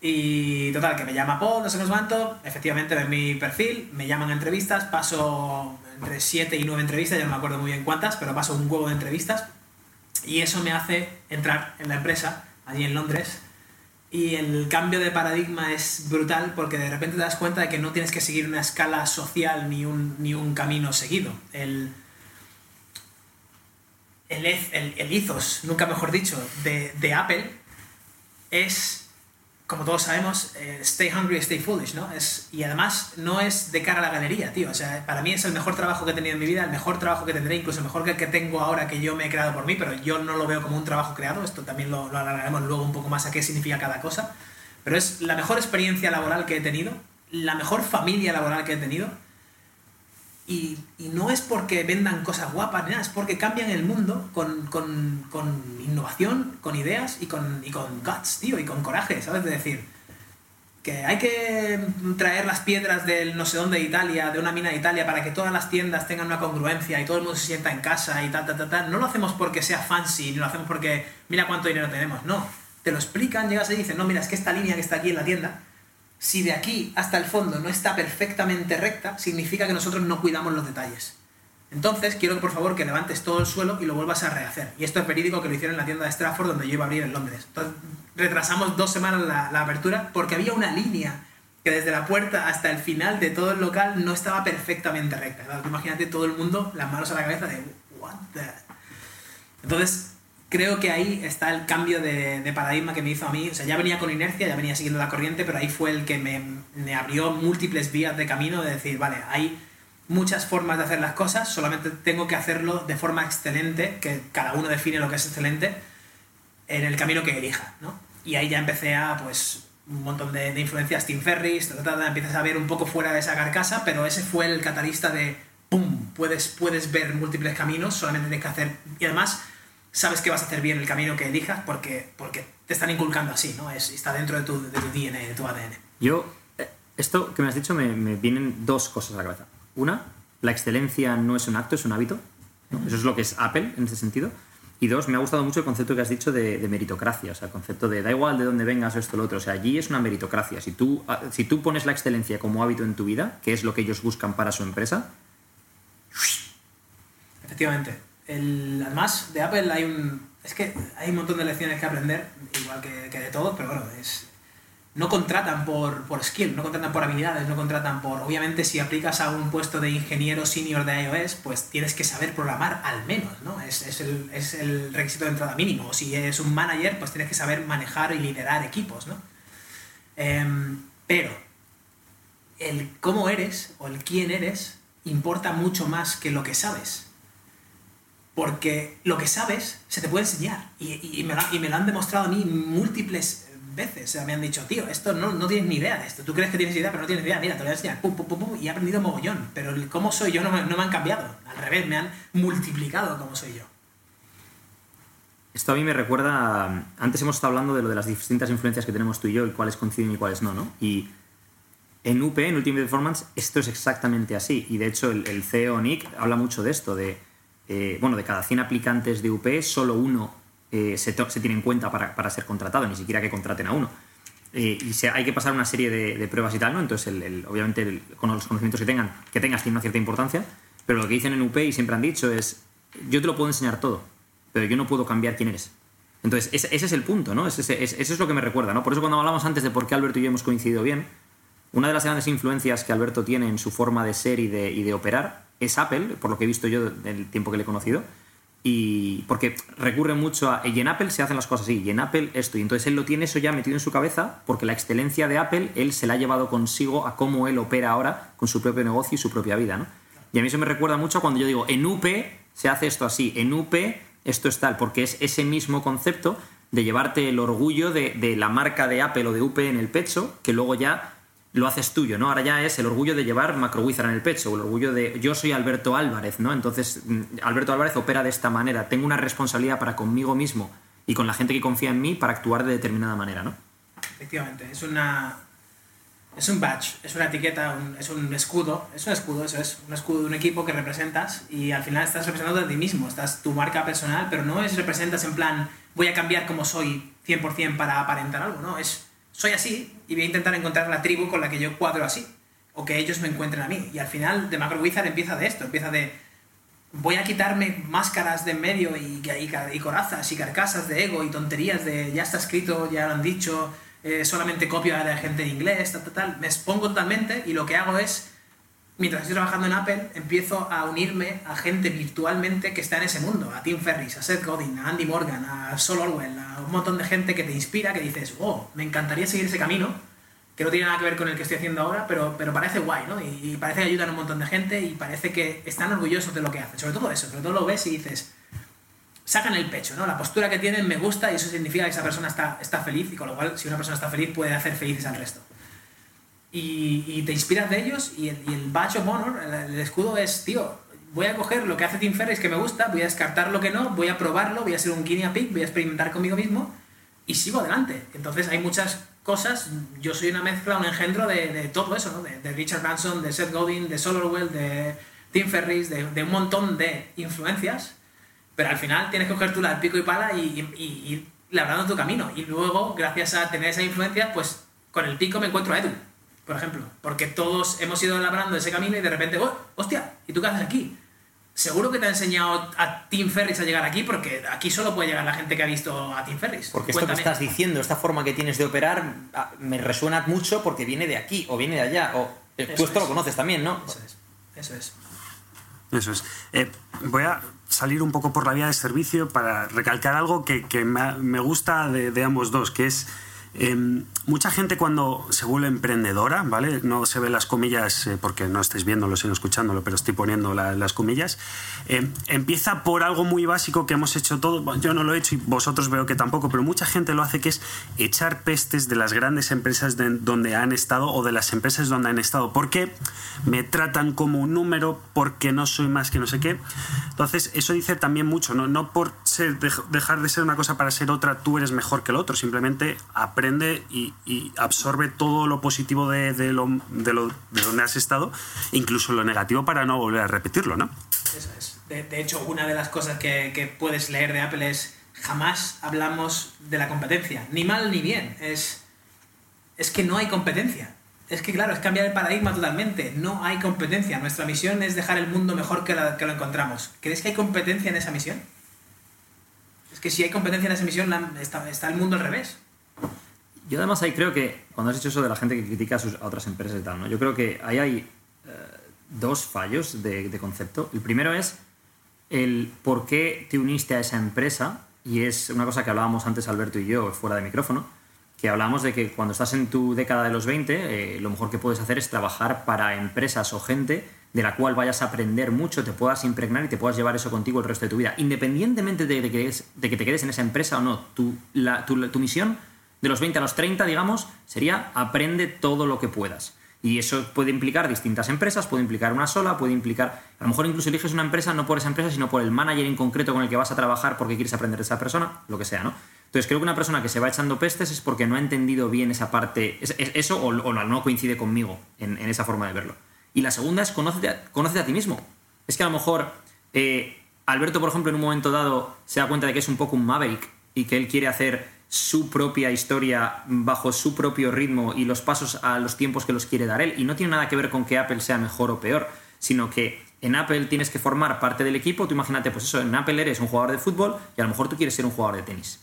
S1: Y total, que me llama Paul, no sé cuánto, efectivamente ven mi perfil, me llaman a entrevistas, paso entre 7 y 9 entrevistas, ya no me acuerdo muy bien cuántas, pero paso un huevo de entrevistas. Y eso me hace entrar en la empresa, allí en Londres, y el cambio de paradigma es brutal porque de repente te das cuenta de que no tienes que seguir una escala social ni un, ni un camino seguido. El, el, el, ethos, nunca mejor dicho, de, Apple es, como todos sabemos, eh, stay hungry, stay foolish, ¿no? Es, y además no es de cara a la galería, tío. O sea, para mí es el mejor trabajo que he tenido en mi vida, el mejor trabajo que tendré, incluso mejor que que tengo ahora que yo me he creado por mí, pero yo no lo veo como un trabajo creado. Esto también lo, lo alargaremos luego un poco más a qué significa cada cosa. Pero es la mejor experiencia laboral que he tenido, la mejor familia laboral que he tenido. Y, no es porque vendan cosas guapas, nada, es porque cambian el mundo con, con- con innovación, con ideas y con, y con guts, tío, y con coraje, ¿sabes? De decir que hay que traer las piedras del no sé dónde de Italia, de una mina de Italia, para que todas las tiendas tengan una congruencia y todo el mundo se sienta en casa y tal, tal, tal, tal. No lo hacemos porque sea fancy, ni lo hacemos porque mira cuánto dinero tenemos, no. Te lo explican, llegas y dicen, no, mira, es que esta línea que está aquí en la tienda, si de aquí hasta el fondo no está perfectamente recta, significa que nosotros no cuidamos los detalles. Entonces, quiero que por favor que levantes todo el suelo y lo vuelvas a rehacer. Y esto es verídico que lo hicieron en la tienda de Stratford donde yo iba a abrir en Londres. Entonces, retrasamos dos semanas la, la apertura porque había una línea que desde la puerta hasta el final de todo el local no estaba perfectamente recta. Imagínate todo el mundo, las manos a la cabeza de, what the... Entonces, creo que ahí está el cambio de, de paradigma que me hizo a mí. O sea, ya venía con inercia, ya venía siguiendo la corriente, pero ahí fue el que me, me abrió múltiples vías de camino de decir, vale, hay muchas formas de hacer las cosas, solamente tengo que hacerlo de forma excelente, que cada uno define lo que es excelente, en el camino que elija, ¿no? Y ahí ya empecé a, pues, un montón de, de influencias, Tim Ferris, ta, ta, ta, empiezas a ver un poco fuera de esa carcasa, pero ese fue el catalista de, ¡pum!, puedes, puedes ver múltiples caminos, solamente tienes que hacer, y además sabes que vas a hacer bien el camino que elijas porque, porque te están inculcando así, ¿no? Es, está dentro de tu, de tu DNA, de tu ADN.
S3: Yo, eh, Esto que me has dicho me, me vienen dos cosas a la cabeza. Una, la excelencia no es un acto, es un hábito. ¿no? Eso es lo que es Apple en ese sentido. Y dos, me ha gustado mucho el concepto que has dicho de, de meritocracia, o sea, el concepto de da igual de dónde vengas esto o lo otro, o sea, allí es una meritocracia. Si tú, ah, si tú pones la excelencia como hábito en tu vida, que es lo que ellos buscan para su empresa,
S1: Efectivamente. Además, de Apple hay un. Es que hay un montón de lecciones que aprender, igual que, que de todo, pero bueno, es. No contratan por, por skill, no contratan por habilidades, no contratan por. Obviamente, si aplicas a un puesto de ingeniero senior de iOS, pues tienes que saber programar al menos, ¿no? Es, es, el, es el requisito de entrada mínimo. Si eres un manager, pues tienes que saber manejar y liderar equipos, ¿no? Em, pero el cómo eres o el quién eres importa mucho más que lo que sabes. Porque lo que sabes se te puede enseñar. Y, y- me, lo, y me lo han demostrado a mí múltiples veces. O sea, me han dicho, tío, esto no, no tienes ni idea de esto. Tú crees que tienes idea, pero no tienes idea. Mira, te lo voy a enseñar. Pum, pum, pum, pum, y he aprendido mogollón. Pero el cómo soy yo no me, no me han cambiado. Al revés, me han multiplicado cómo soy yo.
S3: Esto a mí me recuerda. Antes hemos estado hablando de lo de las distintas influencias que tenemos tú y yo y cuáles coinciden y cuáles no, ¿no? Y en UP, en Ultimate Performance, esto es exactamente así. Y de hecho, el CEO Nick habla mucho de esto: de. Eh, bueno, de cada 100 aplicantes de UP, solo uno eh, se, tiene en cuenta para, para ser contratado, ni siquiera que contraten a uno. Eh, y hay que pasar una serie de, pruebas y tal, ¿no? Entonces, el- obviamente, el- con los conocimientos que tengan, que tengas, tiene una cierta importancia. Pero lo que dicen en UP y siempre han dicho es: yo te lo puedo enseñar todo, pero yo no puedo cambiar quién eres. Entonces, ese, es el punto, ¿no? Ese, ese- ese- es lo que me recuerda, ¿no? Por eso cuando hablamos antes de por qué Alberto y yo hemos coincidido bien, una de las grandes influencias que Alberto tiene en su forma de ser y de, y de operar es Apple, por lo que he visto yo del tiempo que le he conocido. Y porque recurre mucho a. Y en Apple se hacen las cosas así, y en Apple esto. Y entonces él lo tiene eso ya metido en su cabeza, porque la excelencia de Apple él se la ha llevado consigo a cómo él opera ahora con su propio negocio y su propia vida, ¿no? Y a mí eso me recuerda mucho cuando yo digo, en UP se hace esto así, en UP esto es tal, porque es ese mismo concepto de llevarte el orgullo de, de la marca de Apple o de UP en el pecho, que luego ya lo haces tuyo, ¿no? Ahora ya es el orgullo de llevar MacroWizard en el pecho, o el orgullo de yo soy Alberto Álvarez, ¿no? Entonces, mm, Alberto Álvarez opera de esta manera, tengo una responsabilidad para conmigo mismo y con la gente que confía en mí para actuar de determinada manera, ¿no?
S1: Efectivamente, es una. Es un badge, es una etiqueta, es un escudo, es un escudo, eso es, un escudo de un equipo que representas y al final estás representando a ti mismo, estás tu marca personal, pero no es representas en plan voy a cambiar como soy 100% para aparentar algo, no, es soy así y voy a intentar encontrar la tribu con la que yo cuadro así, o que ellos me encuentren a mí. Y al final de Macro Wizard empieza de esto, empieza de voy a quitarme máscaras de en medio y, y, y corazas y carcasas de ego y tonterías de ya está escrito, ya lo han dicho, eh, solamente copio a la gente en inglés, tal, tal, tal. Me expongo totalmente y lo que hago es, mientras estoy trabajando en Apple, empiezo a unirme a gente virtualmente que está en ese mundo, a Tim Ferriss, a Seth Godin, a Andy Morgan, a Sol Orwell, a un montón de gente que te inspira, que dices, oh, me encantaría seguir ese camino, que no tiene nada que ver con el que estoy haciendo ahora, pero, pero parece guay, ¿no? Y, parece que ayudan a un montón de gente y parece que están orgullosos de lo que hacen. Sobre todo eso, sobre todo lo ves y dices, sacan el pecho, ¿no? La postura que tienen me gusta y eso significa que esa persona está, está feliz y con lo cual si una persona está feliz puede hacer felices al resto. Y, y te inspiras de ellos y el, y el badge of honor, el, el escudo es, tío, voy a coger lo que hace Tim Ferriss que me gusta, voy a descartar lo que no, voy a probarlo, voy a ser un guinea pig, voy a experimentar conmigo mismo y sigo adelante. Entonces hay muchas cosas, yo soy una mezcla, un engendro de, de todo eso, ¿no? De, de Richard Branson, de Seth Godin, de Sol Orwell, de Tim Ferriss, de, de un montón de influencias, pero al final tienes que coger tú la pico y pala y- y ir labrando tu camino. Y luego, gracias a tener esa influencia, pues con el pico me encuentro a Edu, por ejemplo, porque todos hemos ido labrando ese camino y de repente, "Oh, hostia, ¿y tú qué haces aquí? Seguro que te ha enseñado a Tim Ferriss a llegar aquí, porque aquí solo puede llegar la gente que ha visto a Tim Ferriss.
S7: Porque esto que estás diciendo, esta forma que tienes de operar, ah, me resuena mucho porque viene de aquí o viene de allá. O, eh, tú
S1: Eso
S7: esto
S1: es.
S7: lo conoces también, ¿no?
S1: Eso es, eso es.
S2: Eso es. Eh, voy a salir un poco por la vía de servicio para recalcar algo que, que me, me gusta de, de ambos dos, que es eh, mucha gente cuando se vuelve emprendedora, ¿vale? No se ve las comillas eh, porque no estáis viéndolo, sino escuchándolo, pero estoy poniendo la- las comillas. eh, empieza por algo muy básico que hemos hecho todos. Yo no lo he hecho y vosotros veo que tampoco, pero mucha gente lo hace, que es echar pestes de las grandes empresas de- donde han estado o de las empresas donde han estado. Porque me tratan como un número, porque no soy más que no sé qué. Entonces, eso dice también mucho, no, no por ser- dej- dejar de ser una cosa para ser otra, tú eres mejor que el otro, simplemente aprende aprende y, absorbe todo lo positivo de, donde has estado, incluso lo negativo para no volver a repetirlo, ¿no?
S1: Eso es. De, hecho, una de las cosas que, puedes leer de Apple es jamás hablamos de la competencia, ni mal ni bien. Es, es que no hay competencia. Es que, claro, es cambiar el paradigma totalmente. No hay competencia. Nuestra misión es dejar el mundo mejor que, lo encontramos. ¿Crees que hay competencia en esa misión? Es que si hay competencia en esa misión, está el mundo al revés.
S3: Yo además ahí creo que, cuando has dicho eso de la gente que critica a, sus- otras empresas y tal, ¿no? yo creo que ahí hay eh, dos fallos de, concepto. El primero es el por qué te uniste a esa empresa, y es una cosa que hablábamos antes Alberto y yo fuera de micrófono, que hablábamos de que cuando estás en tu década de los 20, eh, lo mejor que puedes hacer es trabajar para empresas o gente de la cual vayas a aprender mucho, te puedas impregnar y te puedas llevar eso contigo el resto de tu vida. Independientemente de, de que, de que te quedes en esa empresa o no, tu, la- tu- tu misión de los 20 a los 30, digamos, sería aprende todo lo que puedas. Y eso puede implicar distintas empresas, puede implicar una sola, puede implicar. A lo mejor incluso eliges una empresa no por esa empresa, sino por el manager en concreto con el que vas a trabajar porque quieres aprender de esa persona, lo que sea, ¿no? Entonces creo que una persona que se va echando pestes es porque no ha entendido bien esa parte, es- es- eso o, no coincide conmigo en, esa forma de verlo. Y la segunda es conócete a, a ti mismo. Es que a lo mejor eh, Alberto, por ejemplo, en un momento dado se da cuenta de que es un poco un maverick y que él quiere hacer su propia historia bajo su propio ritmo y los pasos a los tiempos que los quiere dar él. Y no tiene nada que ver con que Apple sea mejor o peor, sino que en Apple tienes que formar parte del equipo. Tú imagínate, pues eso, en Apple eres un jugador de fútbol y a lo mejor tú quieres ser un jugador de tenis.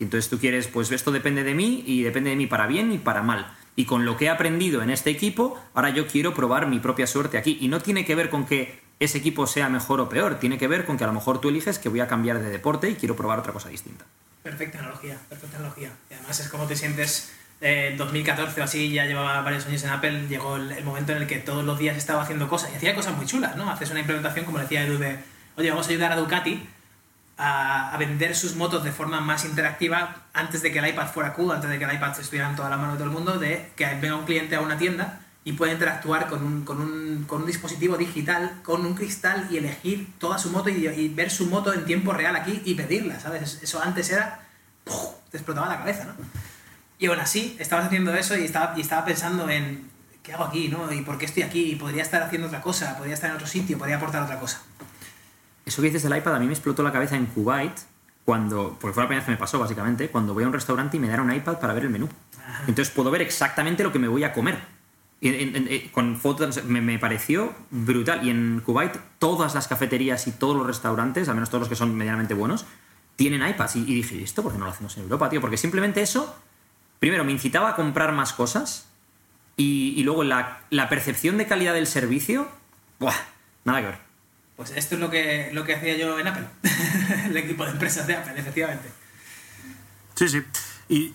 S3: Y entonces tú quieres, pues esto depende de mí y depende de mí para bien y para mal. Y con lo que he aprendido en este equipo, ahora yo quiero probar mi propia suerte aquí. Y no tiene que ver con que ese equipo sea mejor o peor, tiene que ver con que a lo mejor tú eliges que voy a cambiar de deporte y quiero probar otra cosa distinta.
S1: Perfecta analogía, perfecta analogía. Y además es como te sientes eh, en 2014 o así, ya llevaba varios años en Apple, llegó el, el momento en el que todos los días estaba haciendo cosas y hacía cosas muy chulas, ¿no? Haces una implementación, como decía Edu, de, oye, vamos a ayudar a Ducati a, a vender sus motos de forma más interactiva antes de que el iPad fuera cool, antes de que el iPad estuviera en toda la mano de todo el mundo, de que venga un cliente a una tienda y pueda interactuar con un, con un, con un dispositivo digital, con un cristal y elegir toda su moto y, y ver su moto en tiempo real aquí y pedirla, ¿sabes? Eso antes era... ¡puf! te explotaba la cabeza, ¿no? Y aún así, estabas haciendo eso y estaba, y estaba pensando en ¿qué hago aquí, no? ¿Y por qué estoy aquí? Podría estar haciendo otra cosa, podría estar en otro sitio, podría aportar otra cosa.
S3: Eso que dices del iPad a mí me explotó la cabeza en Kuwait, cuando, porque fue la primera vez que me pasó básicamente, cuando voy a un restaurante y me dan un iPad para ver el menú. Entonces puedo ver exactamente lo que me voy a comer. Y en- en- en- con fotos me, me pareció brutal. Y en Kuwait todas las cafeterías y todos los restaurantes, al menos todos los que son medianamente buenos, tienen iPads. Y, y dije, ¿y esto por qué no lo hacemos en Europa, tío? Porque simplemente eso, primero, me incitaba a comprar más cosas y, y luego la, la percepción de calidad del servicio, ¡buah! Nada que ver.
S1: Pues esto es lo que, lo que hacía yo en Apple, el equipo de empresas de Apple, efectivamente.
S2: Sí, sí. Y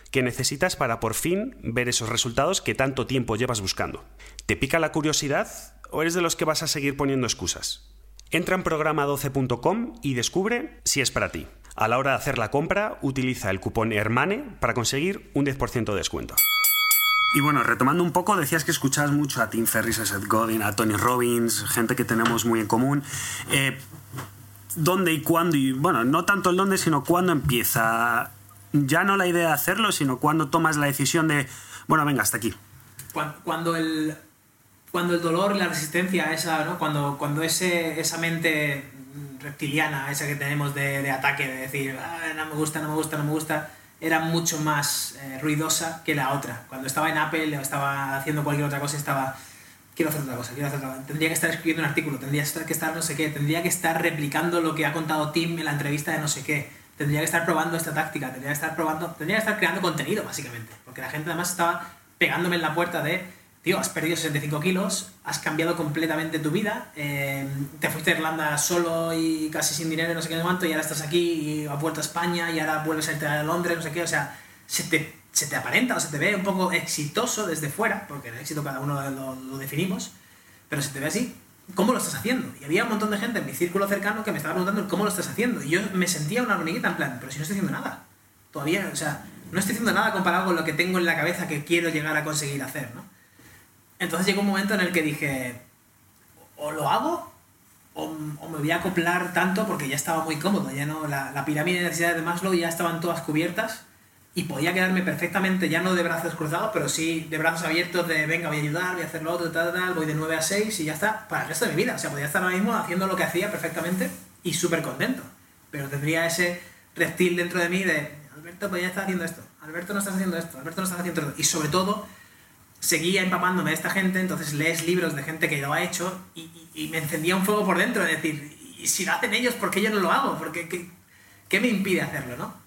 S2: que necesitas para por fin ver esos resultados que tanto tiempo llevas buscando. ¿Te pica la curiosidad o eres de los que vas a seguir poniendo excusas? Entra en programa12.com y descubre si es para ti. A la hora de hacer la compra, utiliza el cupón HERMANE para conseguir un 10% de descuento. Y bueno, retomando un poco, decías que escuchabas mucho a Tim Ferriss, a Seth Godin, a Tony Robbins, gente que tenemos muy en común. Eh, ¿Dónde y cuándo? Y bueno, no tanto el dónde, sino cuándo empieza. Ya no la idea de hacerlo, sino cuándo tomas la decisión de, bueno, venga, hasta aquí.
S1: Cuan- Cuando el, cuando el dolor la resistencia esa, ¿no? Cuando, cuando ese, esa mente reptiliana, esa que tenemos de, de ataque, de decir, "Ah, no me gusta, no me gusta, no me gusta, era mucho más eh, ruidosa que la otra. Cuando estaba en Apple o estaba haciendo cualquier otra cosa, estaba, quiero hacer otra cosa, quiero hacer otra cosa. Tendría que estar escribiendo un artículo, tendría que estar no sé qué, tendría que estar replicando lo que ha contado Tim en la entrevista de no sé qué, tendría que estar probando esta táctica, tendría que estar probando, tendría que estar creando contenido, básicamente. Porque la gente además estaba pegándome en la puerta de, tío, has perdido 65 kilos, has cambiado completamente tu vida, eh, te fuiste a Irlanda solo y casi sin dinero no sé qué cuánto, y ahora estás aquí y has vuelto a España y ahora vuelves a irte a Londres, no sé qué, o sea, se te se te aparenta o se te ve un poco exitoso desde fuera, porque el éxito cada uno lo definimos, pero se te ve así, ¿cómo lo estás haciendo? Y había un montón de gente en mi círculo cercano que me estaba preguntando cómo lo estás haciendo. Y yo me sentía una hormiguita en plan, pero si no estoy haciendo nada. Todavía, o sea, no estoy haciendo nada comparado con lo que tengo en la cabeza que quiero llegar a conseguir hacer, ¿no? Entonces llegó un momento en el que dije, o lo hago o, o me voy a acoplar tanto porque ya estaba muy cómodo, ya no, la, la pirámide de necesidades de Maslow ya estaban todas cubiertas y podía quedarme perfectamente, ya no de brazos cruzados, pero sí de brazos abiertos de venga, voy a ayudar, voy a hacer lo otro, tal, tal, voy de 9 a 6 y ya está, para el resto de mi vida. O sea, podía estar ahora mismo haciendo lo que hacía perfectamente y súper contento. Pero tendría ese reptil dentro de mí de, Alberto, podría estar haciendo esto, Alberto no estás haciendo esto, Alberto no estás haciendo esto. Y sobre todo, seguía empapándome de esta gente, entonces lees libros de gente que lo ha hecho y me encendía un fuego por dentro de decir, y si lo hacen ellos, ¿por qué yo no lo hago? Porque, ¿qué, qué me impide hacerlo, no?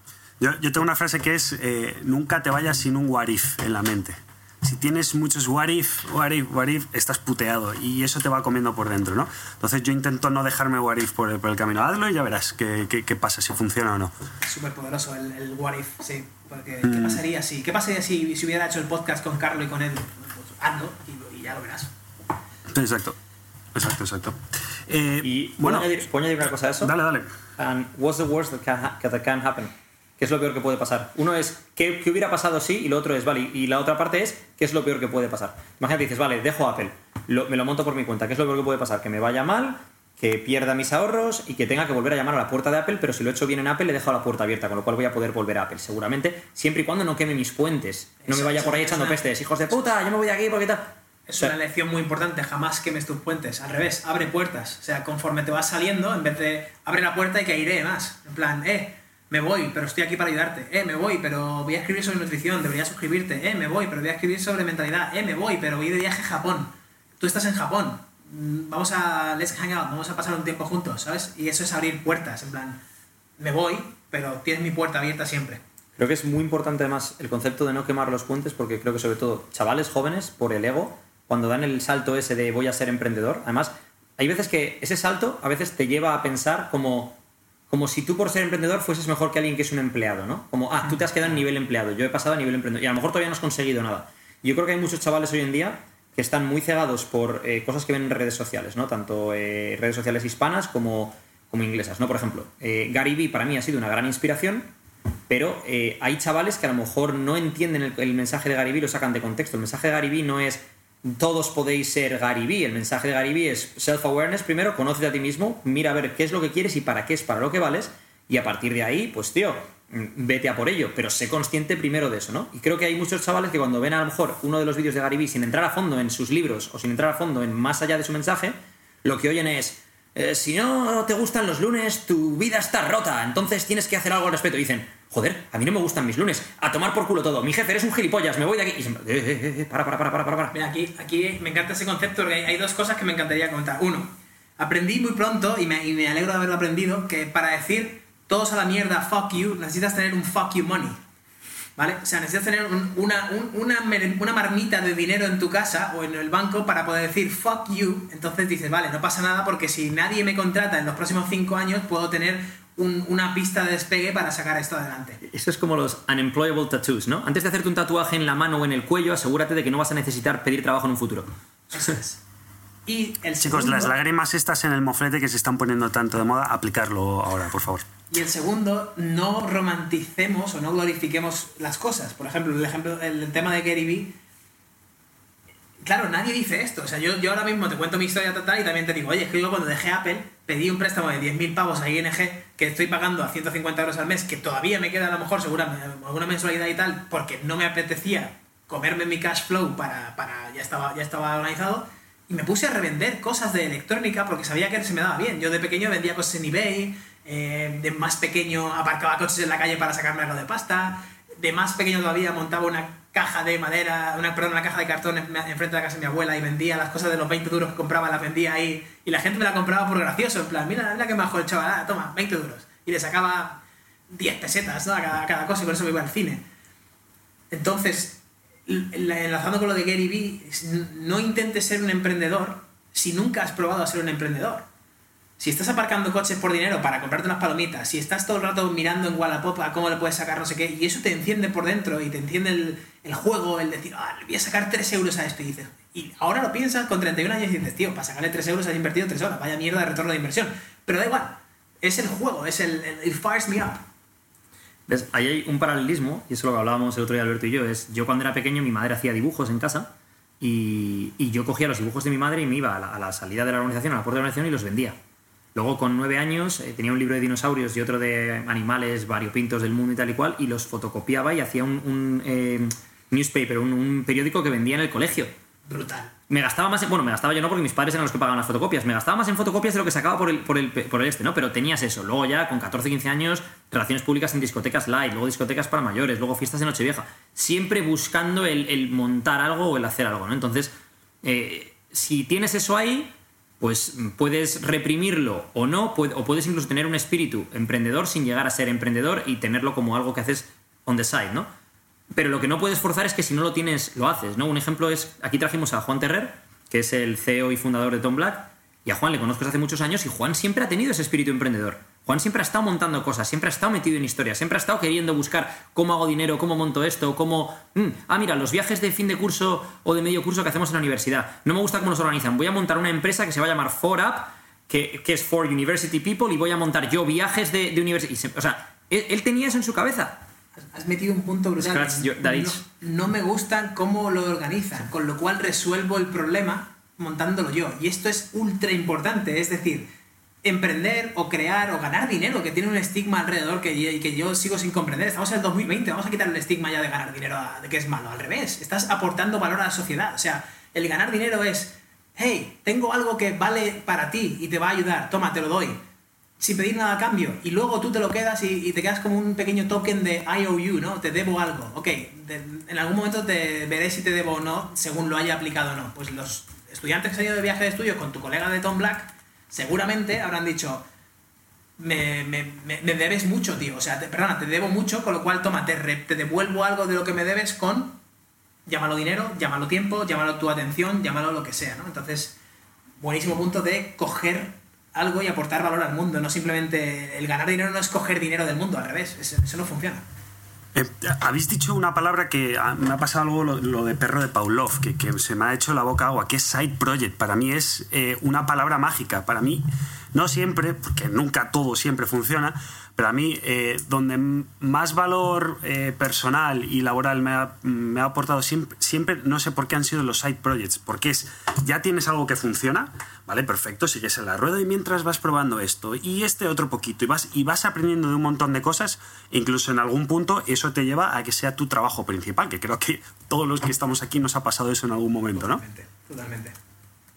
S2: Yo, yo tengo una frase que es, eh, nunca te vayas sin un what if en la mente. Si tienes muchos what if, what if, what if, estás puteado y eso te va comiendo por dentro, ¿no? Entonces yo intento no dejarme what if por el, por el camino. Hazlo y ya verás qué, qué- qué pasa, si funciona o no.
S1: Súper poderoso el, el what if, sí. Porque, ¿qué pasaría si, qué pasaría si, si hubiera hecho el podcast con Carlos y con Edu? Pues hazlo y, y ya lo verás.
S2: Exacto, exacto, exacto. Eh,
S3: Y ¿puedo
S2: bueno,
S3: añadir, ¿puedo añadir una cosa a eso?
S2: dale, dale.
S3: And what's the worst that can, ha- that can happen? ¿Qué es lo peor que puede pasar? Uno es, ¿qué, qué hubiera pasado si? Y lo otro es, vale, y la otra parte es, ¿qué es lo peor que puede pasar? Imagínate, dices, vale, dejo Apple, lo- me lo monto por mi cuenta, ¿qué es lo peor que puede pasar? Que me vaya mal, que pierda mis ahorros y que tenga que volver a llamar a la puerta de Apple, pero si lo he hecho bien en Apple, le he dejado la puerta abierta, con lo cual voy a poder volver a Apple, seguramente, siempre y cuando no queme mis puentes. No me vaya
S1: eso,
S3: por ahí echando
S1: una-
S3: pestes, hijos de puta, yo me voy de aquí porque tal.
S1: Es
S3: O sea,
S1: una lección muy importante, jamás quemes tus puentes. Al revés, abre puertas. O sea, conforme te vas saliendo, en vez de abre la puerta y que más. En plan, eh, me voy, pero estoy aquí para ayudarte. Eh, me voy, pero voy a escribir sobre nutrición, deberías suscribirte. Eh, me voy, pero voy a escribir sobre mentalidad. Eh, me voy, pero voy de viaje a Japón. Tú estás en Japón. Mm, Vamos a let's hang out, vamos a pasar un tiempo juntos, ¿sabes? Y eso es abrir puertas, en plan, me voy, pero tienes mi puerta abierta siempre.
S3: Creo que es muy importante además el concepto de no quemar los puentes porque creo que sobre todo chavales jóvenes por el ego, cuando dan el salto ese de voy a ser emprendedor, además hay veces que ese salto a veces te lleva a pensar como, como si tú por ser emprendedor fueses mejor que alguien que es un empleado, ¿no? Como, ah, tú te has quedado en nivel empleado, yo he pasado a nivel emprendedor y a lo mejor todavía no has conseguido nada. Yo creo que hay muchos chavales hoy en día que están muy cegados por eh, cosas que ven en redes sociales, ¿no? Tanto eh, redes sociales hispanas como, como inglesas, ¿no? Por ejemplo, eh, Gary Vee para mí ha sido una gran inspiración, pero hay chavales que a lo mejor no entienden el, el mensaje de Gary Vee, lo sacan de contexto. El mensaje de Gary Vee no es todos podéis ser Vee. El mensaje de Vee es self-awareness primero, conócete a ti mismo, mira a ver qué es lo que quieres y para qué es para lo que vales, y a partir de ahí, pues tío, mm, vete a por ello, pero sé consciente primero de eso, ¿no? Y creo que hay muchos chavales que cuando ven a lo mejor uno de los vídeos de Vee sin entrar a fondo en sus libros o sin entrar a fondo en más allá de su mensaje, lo que oyen es, "Eh, si no te gustan los lunes, tu vida está rota, entonces tienes que hacer algo al respecto. Y dicen, joder, a mí no me gustan mis lunes, a tomar por culo todo, mi jefe eres un gilipollas, me voy de aquí. Y dicen, eh, eh, eh, para, para, para, para, para, para.
S1: Mira, aquí, aquí me encanta ese concepto porque hay dos cosas que me encantaría comentar. Uno, aprendí muy pronto, y me, y me alegro de haberlo aprendido, que para decir todos a la mierda, fuck you, necesitas tener un fuck you money. ¿Vale? O sea, necesitas tener un- una, un- una, una marmita de dinero en tu casa o en el banco para poder decir fuck you. Entonces dices, vale, no pasa nada porque si nadie me contrata en los próximos cinco años, puedo tener un- una pista de despegue para sacar esto adelante.
S3: Esto es como los unemployable tattoos, ¿no? Antes de hacerte un tatuaje en la mano o en el cuello, asegúrate de que no vas a necesitar pedir trabajo en un futuro.
S1: Eso es. Y el
S2: Chicos,
S1: segundo-
S2: las lágrimas estas en el moflete que se están poniendo tanto de moda, aplicarlo ahora, por favor.
S1: Y el segundo, no romanticemos o no glorifiquemos las cosas. Por ejemplo, el ejemplo, el, tema de Gary Vee. Claro, nadie dice esto. O sea, yo, yo ahora mismo te cuento mi historia total y también te digo, oye, es que yo cuando dejé Apple pedí un préstamo de 10.000 pavos a ING que estoy pagando a 150 euros al mes, que todavía me queda a lo mejor seguramente alguna mensualidad y tal, porque no me apetecía comerme mi cash flow para, para ya, estaba, ya estaba organizado. Y me puse a revender cosas de electrónica porque sabía que se me daba bien. Yo de pequeño vendía cosas en eBay, eh, de más pequeño aparcaba coches en la calle para sacarme algo de pasta, de más pequeño todavía montaba una caja de madera, una, perdón, una caja de cartón en- enfrente de la casa de mi abuela y vendía las cosas de los 20 duros que compraba, las vendía ahí y la gente me la compraba por gracioso, en plan, mira, mira que majo el chaval, ah, toma, 20 duros. Y le sacaba 10 pesetas ¿no? a cada, a cada cosa y con eso me iba al cine. Entonces, la- enlazando con lo de Gary Vee, no intentes ser un emprendedor si nunca has probado a ser un emprendedor. Si estás aparcando coches por dinero para comprarte unas palomitas, si estás todo el rato mirando en Wallapop a cómo le puedes sacar no sé qué, y eso te enciende por dentro y te enciende el, juego, el decir, ah, le voy a sacar 3 euros a esto, y dices, y ahora lo piensas con 31 años y dices, tío, para sacarle 3 euros has invertido 3 horas, vaya mierda de retorno de inversión. Pero da igual, es el juego, es el, el fires me up.
S3: ¿Ves? Ahí hay un paralelismo, y eso es lo que hablábamos el otro día Alberto y yo, es yo cuando era pequeño mi madre hacía dibujos en casa y, y yo cogía los dibujos de mi madre y me iba a la, a la salida de la organización, a la puerta de la organización y los vendía. Luego con nueve años eh, tenía un libro de dinosaurios y otro de animales variopintos del mundo y tal y cual y los fotocopiaba y hacía un, un, eh, newspaper, un, un periódico que vendía en el colegio.
S1: Brutal.
S3: Me gastaba más, en- bueno, me gastaba yo no porque mis padres eran los que pagaban las fotocopias, me gastaba más en fotocopias de lo que sacaba por el, por el, por el este, ¿no? Pero tenías eso. Luego ya con 14, 15 años, relaciones públicas en discotecas light, luego discotecas para mayores, luego fiestas de Nochevieja. Siempre buscando el, el montar algo o el hacer algo, ¿no? Entonces, eh, si tienes eso ahí, pues puedes reprimirlo o no, o puedes incluso tener un espíritu emprendedor sin llegar a ser emprendedor y tenerlo como algo que haces on the side, ¿no? Pero lo que no puedes forzar es que si no lo tienes, lo haces, ¿no? Un ejemplo es, aquí trajimos a Juan Terrer, que es el CEO y fundador de Tom Black, y a Juan le conozco desde hace muchos años y Juan siempre ha tenido ese espíritu emprendedor. Juan siempre ha estado montando cosas, siempre ha estado metido en historia, siempre ha estado queriendo buscar cómo hago dinero, cómo monto esto, cómo... mm, ah, mira, los viajes de fin de curso o de medio curso que hacemos en la universidad. No me gusta cómo los organizan. Voy a montar una empresa que se va a llamar 4Up, que, que es For University People, y voy a montar yo viajes de, de universidad. O sea, él, él tenía eso en su cabeza.
S1: Has metido un punto brutal.
S3: Your-
S1: no, no me gusta cómo lo organizan, con lo cual resuelvo el problema montándolo yo. Y esto es ultra importante, es decir, emprender o crear o ganar dinero, que tiene un estigma alrededor que, que yo sigo sin comprender. Estamos en el 2020, vamos a quitar el estigma ya de ganar dinero, a- de que es malo. Al revés, estás aportando valor a la sociedad. O sea, el ganar dinero es, hey, tengo algo que vale para ti y te va a ayudar, toma, te lo doy sin pedir nada a cambio y luego tú te lo quedas y, y te quedas como un pequeño token de IOU, ¿no? Te debo algo. Ok, de- en algún momento te veré si te debo o no según lo haya aplicado o no. Pues los estudiantes que se han ido de viaje de estudio con tu colega de Tom Black seguramente habrán dicho me, me- me- debes mucho, tío. O sea, perdona, te debo mucho, con lo cual toma, te, te devuelvo algo de lo que me debes con llámalo dinero, llámalo tiempo, llámalo tu atención, llámalo lo que sea, ¿no? Entonces, buenísimo punto de coger algo y aportar valor al mundo, no simplemente el ganar dinero no es coger dinero del mundo, al revés, eso no funciona.
S2: Eh, habéis dicho una palabra que ah, me ha pasado algo lo, lo de perro de Pavlov, que, que se me ha hecho la boca agua, que es side project. Para mí es eh, una palabra mágica. Para mí, no siempre, porque nunca todo siempre funciona, pero a mí eh, donde más valor eh, personal y laboral me ha, me ha aportado siempre, siempre, no sé por qué han sido los side projects, porque es, ya tienes algo que funciona, ¿vale? Perfecto, sigues en la rueda y mientras vas probando esto y este otro poquito y vas, y vas aprendiendo de un montón de cosas, incluso en algún punto eso te lleva a que sea tu trabajo principal, que creo que todos los que estamos aquí nos ha pasado eso en algún momento, ¿no?
S1: Totalmente, totalmente.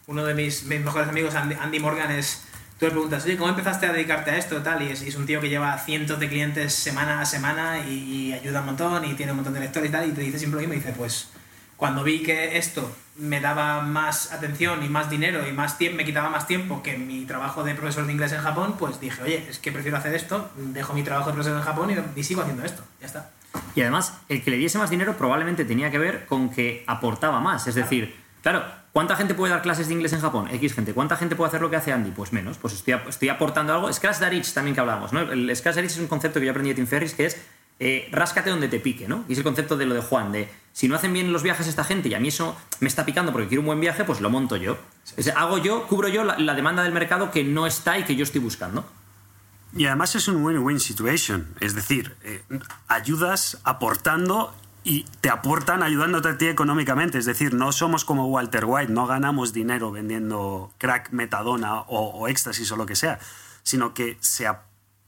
S1: Uno de mis, mejores amigos, Andy, Morgan, es. Tú le preguntas, oye, ¿cómo empezaste a dedicarte a esto? Tal, y es, y es un tío que lleva cientos de clientes semana a semana y, y ayuda un montón y tiene un montón de lectores y tal, y te dice siempre lo mismo. Y dice, pues, cuando vi que esto me daba más atención y más dinero y más tiempo, me quitaba más tiempo que mi trabajo de profesor de inglés en Japón, pues dije, oye, es que prefiero hacer esto, dejo mi trabajo de profesor en Japón y, sigo haciendo esto. Ya está.
S3: Y además, el que le diese más dinero probablemente tenía que ver con que aportaba más. Es decir, claro, ¿cuánta gente puede dar clases de inglés en Japón? X gente. ¿Cuánta gente puede hacer lo que hace Andy? Pues menos. Pues estoy, estoy aportando algo. Scratch that itch también que hablábamos, ¿no? El Scratch es un concepto que yo aprendí de Tim Ferriss que es eh, ráscate donde te pique, ¿no? Y es el concepto de lo de Juan, de si no hacen bien los viajes esta gente y a mí eso me está picando porque quiero un buen viaje, pues lo monto yo. Es decir, hago yo, cubro yo la, la demanda del mercado que no está y que yo estoy buscando.
S2: Y además es un win-win situation, es decir, eh, ayudas aportando y te aportan ayudándote a ti económicamente, es decir, no somos como Walter White, no ganamos dinero vendiendo crack, metadona o, o éxtasis o lo que sea, sino que se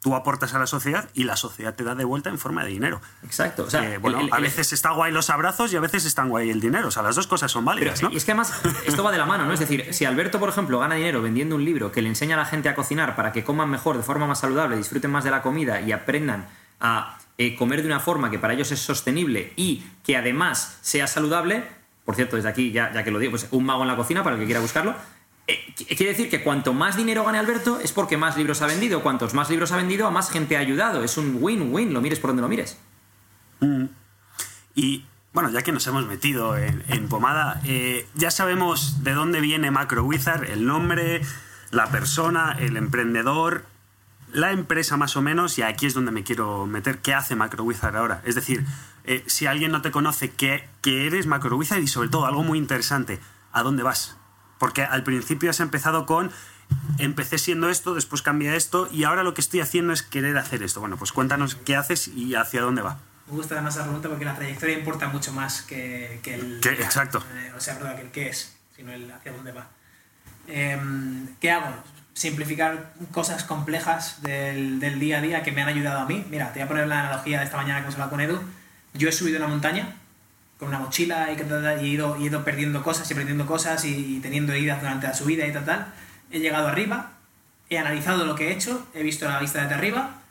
S2: tú aportas a la sociedad y la sociedad te da de vuelta en forma de dinero.
S3: Exacto. O sea,
S2: Eh, bueno,
S3: el-
S2: a veces está guay los abrazos y a veces están guay el dinero, o sea, las dos cosas son
S3: Pero
S2: válidas, ¿no?
S3: y es que además esto va de la mano, ¿no? Es decir, si Alberto, por ejemplo, gana dinero vendiendo un libro que le enseña a la gente a cocinar para que coman mejor, de forma más saludable, disfruten más de la comida y aprendan a eh, comer de una forma que para ellos es sostenible y que además sea saludable, por cierto, desde aquí, ya, ya que lo digo, pues un mago en la cocina para el que quiera buscarlo. Eh, qu- quiere decir que cuanto más dinero gane Alberto es porque más libros ha vendido. Cuantos más libros ha vendido, a más gente ha ayudado. Es un win-win, lo mires por donde lo mires.
S2: Y bueno, ya que nos hemos metido en, pomada, eh, ya sabemos de dónde viene Macro Wizard, el nombre, la persona, el emprendedor, la empresa más o menos, y aquí es donde me quiero meter, ¿qué hace MacroWizard ahora? Es decir, eh, si alguien no te conoce, ¿qué, qué eres MacroWizard? Y sobre todo, algo muy interesante, ¿a dónde vas? Porque al principio has empezado con, empecé siendo esto, después cambié esto, y ahora lo que estoy haciendo es querer hacer esto. Bueno, pues cuéntanos qué haces y hacia dónde va.
S1: Me gusta además la pregunta porque la trayectoria importa mucho más que, que el...
S2: Que- exacto.
S1: eh, o sea, perdón, que el qué es, sino el hacia dónde va. Em, ¿Qué hago? Simplificar cosas complejas del, del día a día que me han ayudado a mí. Mira, te voy a poner la analogía de esta mañana que hemos hablado con Edu. Yo he subido una montaña con una mochila y, y he, ido, he ido perdiendo cosas y aprendiendo cosas y, y teniendo heridas durante la subida y tal, tal. He llegado arriba, he analizado lo que he hecho, he visto la vista desde arriba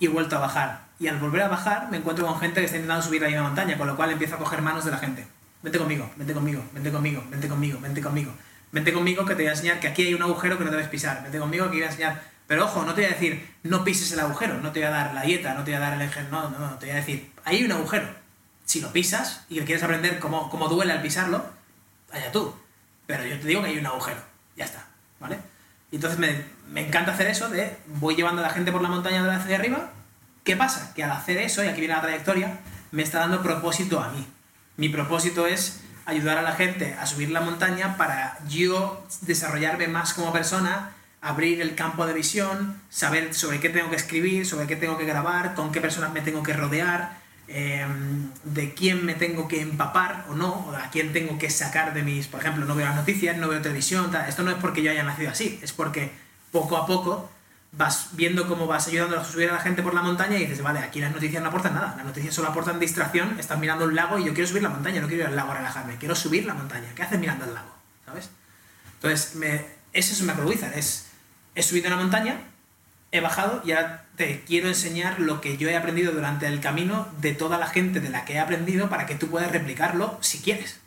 S1: y he vuelto a bajar. Y al volver a bajar me encuentro con gente que está intentando subir la misma montaña, con lo cual empiezo a coger manos de la gente. Vente conmigo, vente conmigo, vente conmigo, vente conmigo, vente conmigo. Vente conmigo que te voy a enseñar que aquí hay un agujero que no debes pisar. Vente conmigo que voy a enseñar... Pero ojo, no te voy a decir no pises el agujero, no te voy a dar la dieta, no te voy a dar el ejemplo, no, no, no, te voy a decir, hay un agujero. Si lo pisas y quieres aprender cómo, cómo duele al pisarlo, allá tú. Pero yo te digo que hay un agujero, ya está, ¿vale? Y entonces me, me encanta hacer eso de voy llevando a la gente por la montaña de hacia arriba. ¿Qué pasa? Que al hacer eso, y aquí viene la trayectoria, me está dando propósito a mí. Mi propósito es ayudar a la gente a subir la montaña para yo desarrollarme más como persona, abrir el campo de visión, saber sobre qué tengo que escribir, sobre qué tengo que grabar, con qué personas me tengo que rodear, eh, de quién me tengo que empapar o no, o a quién tengo que sacar de mis, por ejemplo, no veo las noticias, no veo televisión, esto no es porque yo haya nacido así, es porque poco a poco vas viendo cómo vas ayudando a subir a la gente por la montaña y dices, vale, aquí las noticias no aportan nada, las noticias solo aportan distracción, estás mirando un lago y yo quiero subir la montaña, no quiero ir al lago a relajarme, quiero subir la montaña, ¿qué haces mirando al lago? ¿Sabes? Entonces, me, eso es un macrowizard, es, he subido una montaña, he bajado y ahora te quiero enseñar lo que yo he aprendido durante el camino de toda la gente de la que he aprendido para que tú puedas replicarlo si quieres.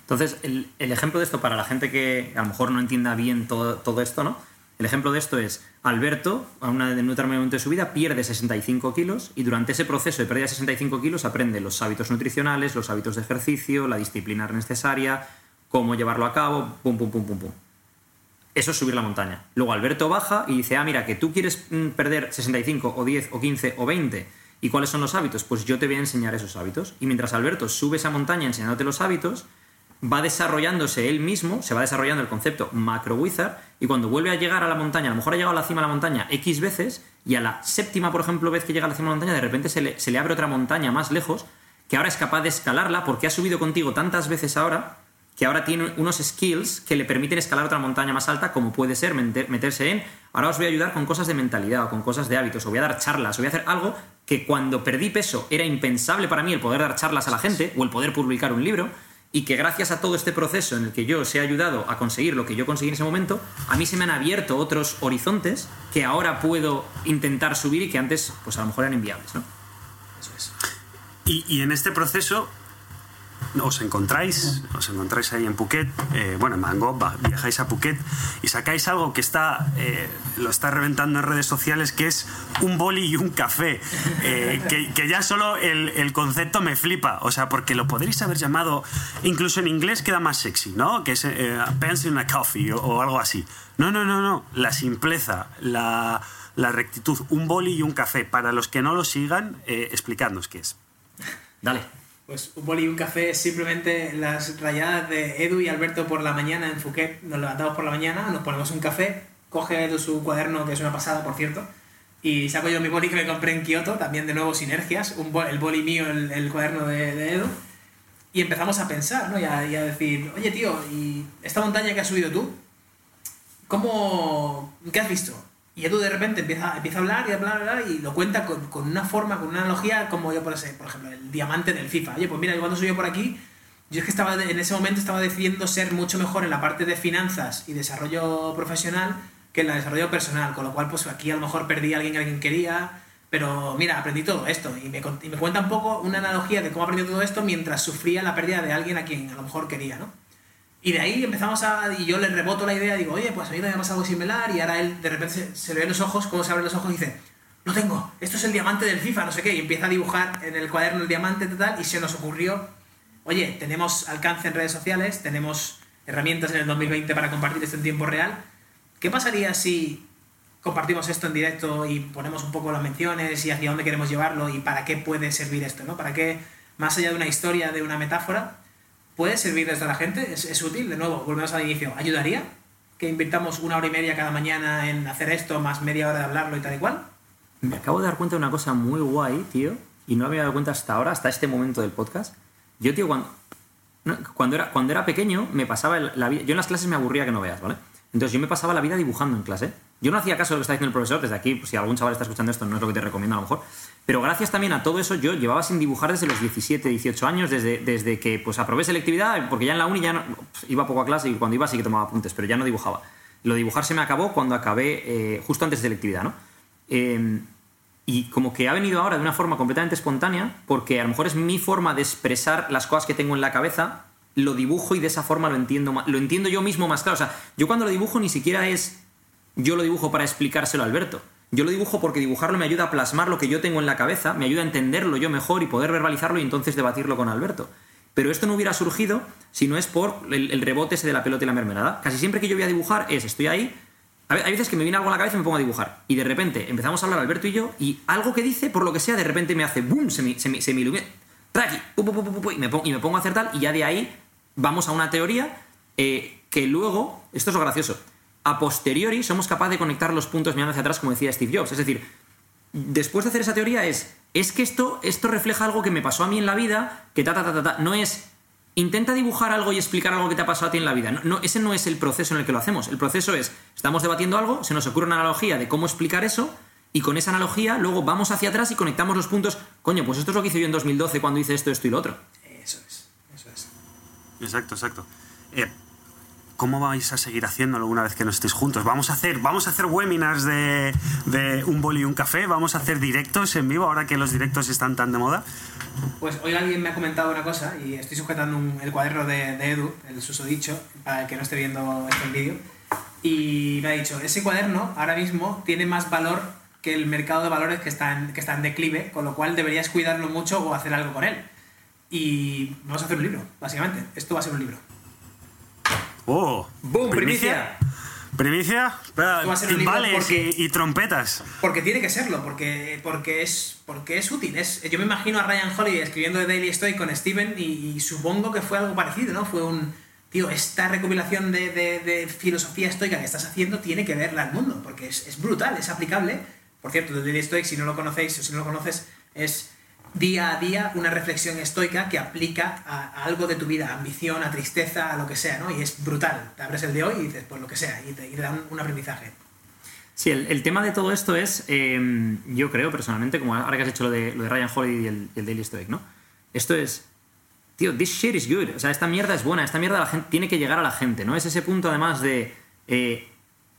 S3: Entonces, el, el ejemplo de esto para la gente que a lo mejor no entienda bien todo, todo esto, ¿no? El ejemplo de esto es Alberto, a una, en un de su vida, pierde 65 kilos y durante ese proceso de pérdida de 65 kilos aprende los hábitos nutricionales, los hábitos de ejercicio, la disciplina necesaria, cómo llevarlo a cabo, pum, pum, pum, pum, pum. Eso es subir la montaña. Luego Alberto baja y dice, ah, mira, que tú quieres mm, perder 65 o 10 o 15 o 20. ¿Y cuáles son los hábitos? Pues yo te voy a enseñar esos hábitos. Y mientras Alberto sube esa montaña enseñándote los hábitos, va desarrollándose él mismo, se va desarrollando el concepto macro wizard, y cuando vuelve a llegar a la montaña, a lo mejor ha llegado a la cima de la montaña X veces, y a la séptima, por ejemplo, vez que llega a la cima de la montaña, de repente se le, se le abre otra montaña más lejos, que ahora es capaz de escalarla porque ha subido contigo tantas veces ahora, que ahora tiene unos skills que le permiten escalar otra montaña más alta, como puede ser meter- meterse en, ahora os voy a ayudar con cosas de mentalidad o con cosas de hábitos, o voy a dar charlas, o voy a hacer algo que cuando perdí peso era impensable para mí el poder dar charlas a la gente o el poder publicar un libro, y que gracias a todo este proceso en el que yo os he ayudado a conseguir lo que yo conseguí en ese momento, a mí se me han abierto otros horizontes que ahora puedo intentar subir y que antes pues a lo mejor eran inviables, ¿no?
S1: Eso es.
S2: Y, y en este proceso os encontráis, os encontráis ahí en Phuket, eh, bueno, en Mango, viajáis a Phuket y sacáis algo que está, eh, lo está reventando en redes sociales, que es un boli y un café, eh, que, ya solo el, concepto me flipa, o sea, porque lo podréis haber llamado, incluso en inglés queda más sexy, ¿no? Que es eh, a pencil and a coffee o, algo así. No, no, no, no, la simpleza, la, la rectitud, un boli y un café. Para los que no lo sigan, eh, explicadnos qué es.
S3: Dale.
S1: Pues un boli y un café simplemente las rayadas de Edu y Alberto por la mañana en Phuket. Nos levantamos por la mañana, nos ponemos un café, coge Edu su cuaderno, que es una pasada, por cierto, y saco yo mi boli que me compré en Kioto, también de nuevo sinergias, el boli mío, el, cuaderno de, Edu, y empezamos a pensar, ¿no? Y a, y a decir, oye tío, ¿y esta montaña que has subido tú? ¿Cómo... ¿Qué has visto? Y Edu de repente empieza, empieza a hablar y a hablar, hablar, y lo cuenta con, con una forma, con una analogía, como yo, por, ese- por ejemplo, el diamante del FIFA. Oye, pues mira, yo cuando subí por aquí, yo es que estaba en ese momento estaba decidiendo ser mucho mejor en la parte de finanzas y desarrollo profesional que en la de desarrollo personal, con lo cual pues aquí a lo mejor perdí a alguien que alguien quería, pero mira, aprendí todo esto y me, y me cuenta un poco una analogía de cómo aprendí todo esto mientras sufría la pérdida de alguien a quien a lo mejor quería, ¿no? Y de ahí empezamos a. Y yo le reboto la idea, digo, oye, pues a mí me pasa algo similar. Y ahora él de repente se, le ven los ojos, cómo se abren los ojos y dice, lo tengo, esto es el diamante del FIFA, no sé qué. Y empieza a dibujar en el cuaderno el diamante tal. Y se nos ocurrió, oye, tenemos alcance en redes sociales, tenemos herramientas en el 2020 para compartir esto en tiempo real. ¿qué pasaría si compartimos esto en directo y ponemos un poco las menciones y hacia dónde queremos llevarlo y para qué puede servir esto, ¿no? Para qué, más allá de una historia, de una metáfora, puede servir desde la gente, es, útil, de nuevo, volvemos al inicio, ¿ayudaría que invirtamos una hora y media cada mañana en hacer esto, más media hora de hablarlo y tal y cual?
S3: Me acabo de dar cuenta de una cosa muy guay, tío, y no había dado cuenta hasta ahora, hasta este momento del podcast. Yo, tío, cuando, cuando, era, cuando era pequeño, me pasaba la vida. Yo en las clases me aburría que no veas, ¿vale? Entonces yo me pasaba la vida dibujando en clase. Yo no hacía caso de lo que está diciendo el profesor, desde aquí, pues, si algún chaval está escuchando esto, no es lo que te recomiendo a lo mejor. Pero gracias también a todo eso, yo llevaba sin dibujar desde los 17, 18 años, desde, desde que pues aprobé selectividad, porque ya en la uni ya no- pues, iba poco a clase y cuando iba sí que tomaba apuntes, pero ya no dibujaba. Lo de dibujar se me acabó cuando acabé eh, justo antes de selectividad, ¿no? Eh, y como que ha venido ahora de una forma completamente espontánea, porque a lo mejor es mi forma de expresar las cosas que tengo en la cabeza, lo dibujo y de esa forma lo entiendo, lo entiendo yo mismo más claro. O sea, yo cuando lo dibujo ni siquiera es yo lo dibujo para explicárselo a Alberto. Yo lo dibujo porque dibujarlo me ayuda a plasmar lo que yo tengo en la cabeza, me ayuda a entenderlo yo mejor y poder verbalizarlo y entonces debatirlo con Alberto. Pero esto no hubiera surgido si no es por el, rebote ese de la pelota y la mermelada. Casi siempre que yo voy a dibujar es, estoy ahí, hay veces que me viene algo a la cabeza y me pongo a dibujar. Y de repente empezamos a hablar Alberto y yo, y algo que dice, por lo que sea, de repente me hace boom, se me, se me, se me ilumina. Aquí, pu, pu, pu, y, me pongo, y me pongo a hacer tal, y ya de ahí vamos a una teoría eh, que luego, esto es lo gracioso, a posteriori somos capaces de conectar los puntos mirando hacia atrás, como decía Steve Jobs. Es decir, después de hacer esa teoría es, es que esto, esto refleja algo que me pasó a mí en la vida, que ta, ta, ta, ta, ta. No es, intenta dibujar algo y explicar algo que te ha pasado a ti en la vida. No, ese no es el proceso en el que lo hacemos. El proceso es, estamos debatiendo algo, se nos ocurre una analogía de cómo explicar eso, y con esa analogía luego vamos hacia atrás y conectamos los puntos. Coño, pues esto es lo que hice yo en 2012 cuando hice esto, esto y lo otro.
S1: Eso es, eso es.
S2: Exacto, exacto. Eh, ¿Cómo vais a seguir haciéndolo una vez que no estéis juntos? Vamos a hacer, vamos a hacer webinars de, de un boli y un café, vamos a hacer directos en vivo ahora que los directos están tan de moda.
S1: Pues hoy alguien me ha comentado una cosa y estoy sujetando un- el cuaderno de, de Edu, el susodicho, para el que no esté viendo este vídeo. Y me ha dicho, ese cuaderno ahora mismo tiene más valor que el mercado de valores que está en, que está en declive, con lo cual deberías cuidarlo mucho o hacer algo con él. Y vamos a hacer un libro, básicamente. Esto va a ser un libro.
S2: ¡Oh!
S3: ¡Boom! ¡Primicia!
S2: ¿Primicia? Espera,
S1: Esto va a ser un libro
S2: timbales
S1: porque-
S2: y, y trompetas.
S1: Porque tiene que serlo, porque, porque, es, porque es útil. Es, yo me imagino a Ryan Holiday escribiendo de Daily Stoic con Steven y, y supongo que fue algo parecido, ¿no? Fue un... Tío, esta recopilación de, de- de filosofía estoica que estás haciendo tiene que verla al mundo, porque es, es brutal, es aplicable. Por cierto, de Daily Stoic, si no lo conocéis o si no lo conoces, es día a día una reflexión estoica que aplica a, algo de tu vida, a ambición, a tristeza, a lo que sea, ¿no? Y es brutal. Te abres el de hoy y dices, pues lo que sea, y te, y da un, aprendizaje.
S3: Sí, el, el tema de todo esto es, eh, yo creo personalmente, como ahora que has hecho lo de, lo de Ryan Holiday y el, y el Daily Stoic, ¿no? Esto es, tío, this shit is good. O sea, esta mierda es buena, esta mierda la gente, tiene que llegar a la gente, ¿no? Es ese punto además de, eh,